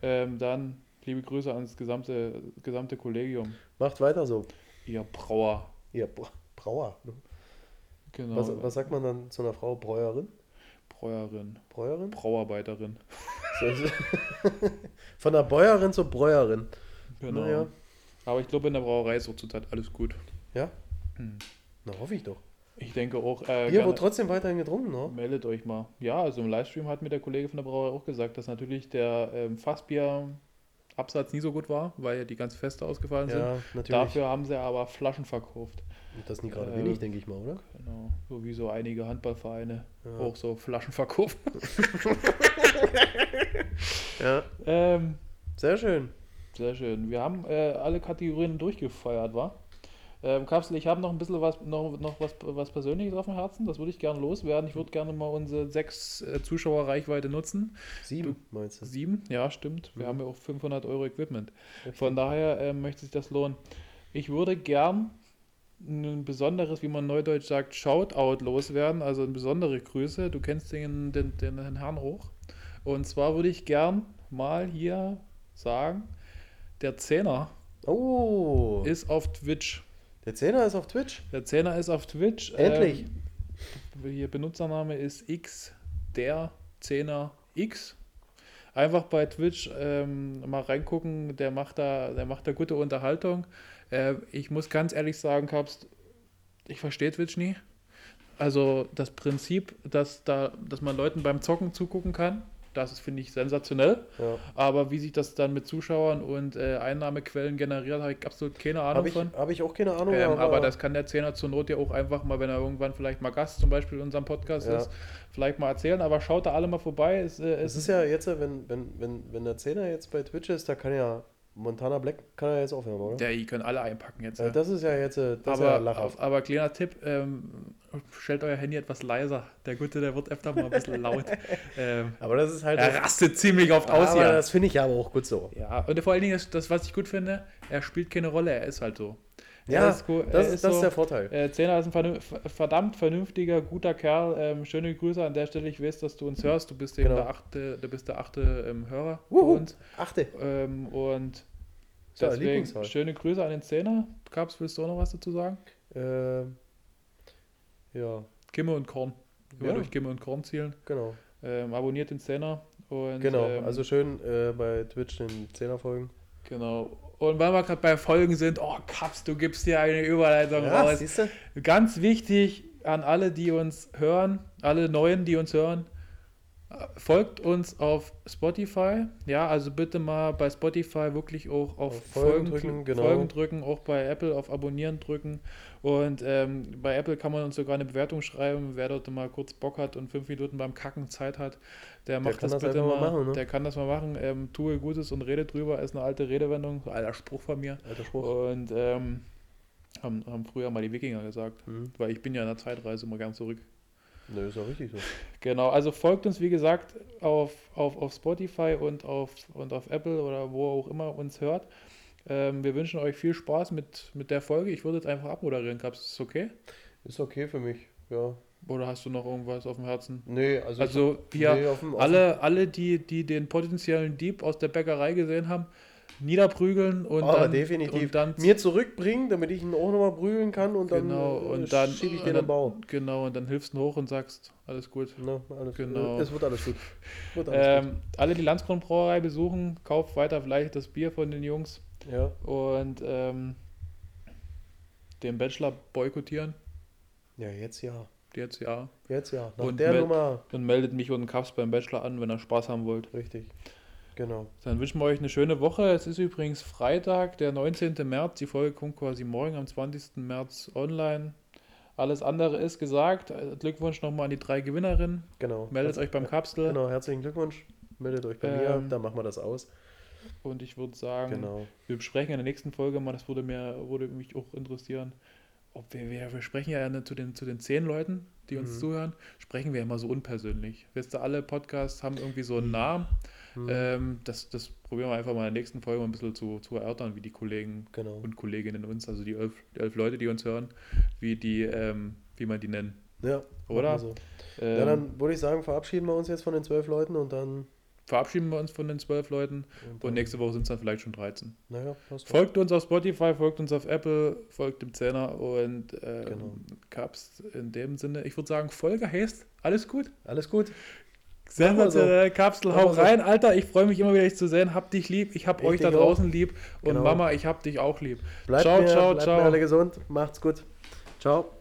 Ähm, dann liebe Grüße ans gesamte, gesamte Kollegium. Macht weiter so. Ihr Brauer. Ihr Bra- Brauer. Ne? Genau. Was, was sagt man dann zu einer Frau? Bräuerin? Brauerin. Bräuerin? Brauarbeiterin. Von der Bäuerin zur Bräuerin. Genau. Naja. Aber ich glaube, in der Brauerei ist auch zurzeit alles gut. Ja? Hm. Na, hoffe ich doch. Ich denke auch. Äh, Hier wird trotzdem weiterhin getrunken, ne? Meldet euch mal. Ja, also im Livestream hat mir der Kollege von der Brauerei auch gesagt, dass natürlich der ähm, Fassbier-Absatz nie so gut war, weil ja die ganz Feste ausgefallen sind. Ja, natürlich. Dafür haben sie aber Flaschen verkauft. Und das nicht gerade äh, wenig, denke ich mal, oder? Genau. So wie so einige Handballvereine Ja. auch so Flaschen verkaufen. Ja. ähm, Sehr schön. sehr schön. Wir haben äh, alle Kategorien durchgefeiert, wa? Ähm, Kapsel, ich habe noch ein bisschen was, noch, noch was, was Persönliches auf dem Herzen. Das würde ich gerne loswerden. Ich würde gerne mal unsere sechs äh, Zuschauerreichweite nutzen. Sieben, meinst du? Sieben, ja, stimmt. Wir Mhm. haben ja auch 500 Euro Equipment. Richtig. Von daher ähm, möchte sich das lohnen. Ich würde gern ein besonderes, wie man neudeutsch sagt, Shoutout loswerden, also eine besondere Grüße. Du kennst den, den, den Herrn auch. Und zwar würde ich gern mal hier sagen, der Zehner Oh, ist auf Twitch. Der Zehner ist auf Twitch. Der Zehner ist auf Twitch. Endlich. Ähm, hier Benutzername ist x der Zehner x. Einfach bei Twitch ähm, mal reingucken, der macht da, der macht da gute Unterhaltung. Äh, ich muss ganz ehrlich sagen, Kabst, ich verstehe Twitch nie. Also das Prinzip, dass da, dass man Leuten beim Zocken zugucken kann, das ist, finde ich, sensationell. Ja. Aber wie sich das dann mit Zuschauern und äh, Einnahmequellen generiert, habe ich absolut keine Ahnung Habe ich, von. hab ich auch keine Ahnung. Ähm, aber das kann der Zehner zur Not ja auch einfach mal, wenn er irgendwann vielleicht mal Gast zum Beispiel in unserem Podcast Ja. ist, vielleicht mal erzählen. Aber schaut da alle mal vorbei. Es, äh, es ist ja jetzt, wenn, wenn, wenn, wenn der Zehner jetzt bei Twitch ist, da kann ja Montana Black kann er jetzt aufhören, oder? ja, die können alle einpacken jetzt. Äh, Ja. das ist ja jetzt äh, das ist ja aber, lachhaft. aber kleiner Tipp, ähm, stellt euer Handy etwas leiser. Der Gute, der wird öfter mal ein bisschen laut. ähm, Aber das ist halt. er rastet ziemlich oft aus aber hier. das finde ich ja aber auch gut so. Ja, und vor allen Dingen ist das, was ich gut finde, er spielt keine Rolle, er ist halt so. Ja, er ist, go- das, ist, das ist so, der Vorteil. Äh, Zehner ist ein verdammt vernünftiger, guter Kerl. Ähm, schöne Grüße an der Stelle. Ich weiß, dass du uns hörst. Du bist eben Genau. der achte, du bist der achte ähm, Hörer bei Wuhu. uns. Achte. Ähm, und Ja, deswegen Lieblingswahl. schöne Grüße an den Zehner. Kabs, willst du auch noch was dazu sagen? Ähm, ja, Gimme und Korn. Immer Ja. durch Gimme und Korn zielen. genau. Ähm, abonniert den Zehner. Und, Genau. ähm, also schön äh, bei Twitch den Zehner folgen. genau. Und weil wir gerade bei Folgen sind, oh Kaps, du gibst hier eine Überleitung raus. siehst du? Ganz wichtig an alle, die uns hören, alle Neuen, die uns hören, folgt uns auf Spotify. Ja, also bitte mal bei Spotify wirklich auch auf, Auf Folgen Folgen, drücken, genau. Folgen drücken, auch bei Apple auf Abonnieren drücken. Und ähm, bei Apple kann man uns sogar eine Bewertung schreiben, wer dort mal kurz Bock hat und fünf Minuten beim Kacken Zeit hat, der macht kann das, das bitte einfach mal. mal machen, ne? Der kann das mal machen. Ähm, tue Gutes und rede drüber, ist eine alte Redewendung, alter Spruch von mir. Alter Spruch. Und ähm, haben, haben früher mal die Wikinger gesagt. Mhm. Weil ich bin ja in der Zeitreise immer gern zurück. Nö, ist auch richtig so. Genau, also folgt uns wie gesagt auf, auf, auf Spotify und auf, und auf Apple oder wo auch immer uns hört. Ähm, wir wünschen euch viel Spaß mit, mit der Folge. Ich würde jetzt einfach abmoderieren. Gab es okay? Ist okay für mich, ja. Oder hast du noch irgendwas auf dem Herzen? Nee, also. Also ich, hier, nee, auf dem, auf alle, alle die, die den potenziellen Dieb aus der Bäckerei gesehen haben, niederprügeln und aber dann, definitiv. und dann mir zurückbringen, damit ich ihn auch nochmal prügeln kann und dann, genau, äh, und dann, schiebe ich den dann Bau. Genau, und dann hilfst du hoch und sagst, alles gut. Na, alles Genau. Äh, Es wird alles gut. Wird alles Ähm, alle, die Landsgrund Brauerei besuchen, kauft weiter vielleicht das Bier von den Jungs gut. Ja, und ähm, den Bachelor boykottieren. ja, jetzt ja. Jetzt ja. Jetzt ja. Nach Und der Nummer. Und meldet mich und Kaps beim Bachelor an, wenn ihr Spaß haben wollt. Richtig. Genau. Dann wünschen wir euch eine schöne Woche. Es ist übrigens Freitag, der 19. März. Die Folge kommt quasi morgen am 20. März online. Alles andere ist gesagt. Glückwunsch nochmal an die drei Gewinnerinnen. Genau. Meldet Herz- euch beim Kapsel. Genau, herzlichen Glückwunsch. Meldet euch bei mir, Ähm, dann machen wir das aus. Und ich würde sagen, Genau. wir besprechen in der nächsten Folge mal, das würde, mir, würde mich auch interessieren, ob wir, wir, wir sprechen ja zu den, zu den zehn Leuten, die uns Mhm. zuhören, sprechen wir immer so unpersönlich. Wisst ihr, alle Podcasts haben irgendwie so einen Namen. Mhm. Ähm, das, das probieren wir einfach mal in der nächsten Folge mal ein bisschen zu, zu erörtern, wie die Kollegen Genau. und Kolleginnen uns, also die elf, die elf Leute, die uns hören, wie die, ähm, wie man die nennen. Ja, Oder? So. Ähm, Ja, dann würde ich sagen, verabschieden wir uns jetzt von den zwölf Leuten und dann. verabschieden wir uns von den zwölf Leuten Und, und nächste Woche sind es dann vielleicht schon 13. Naja, passt. Folgt uns auf Spotify, folgt uns auf Apple, folgt dem Zehner und ähm, Genau. Caps in dem Sinne. Ich würde sagen, Folge heißt, alles gut. Alles gut. Sensationell, Kapsel, Machen hau wir so. rein, Alter. Ich freue mich immer wieder, dich zu sehen. Hab dich lieb. Ich hab Ich euch da dich auch. draußen lieb. Und Genau. Mama, ich hab dich auch lieb. Bleibt Ciao, mir, ciao, bleibt ciao. mir alle gesund. Macht's gut. Ciao.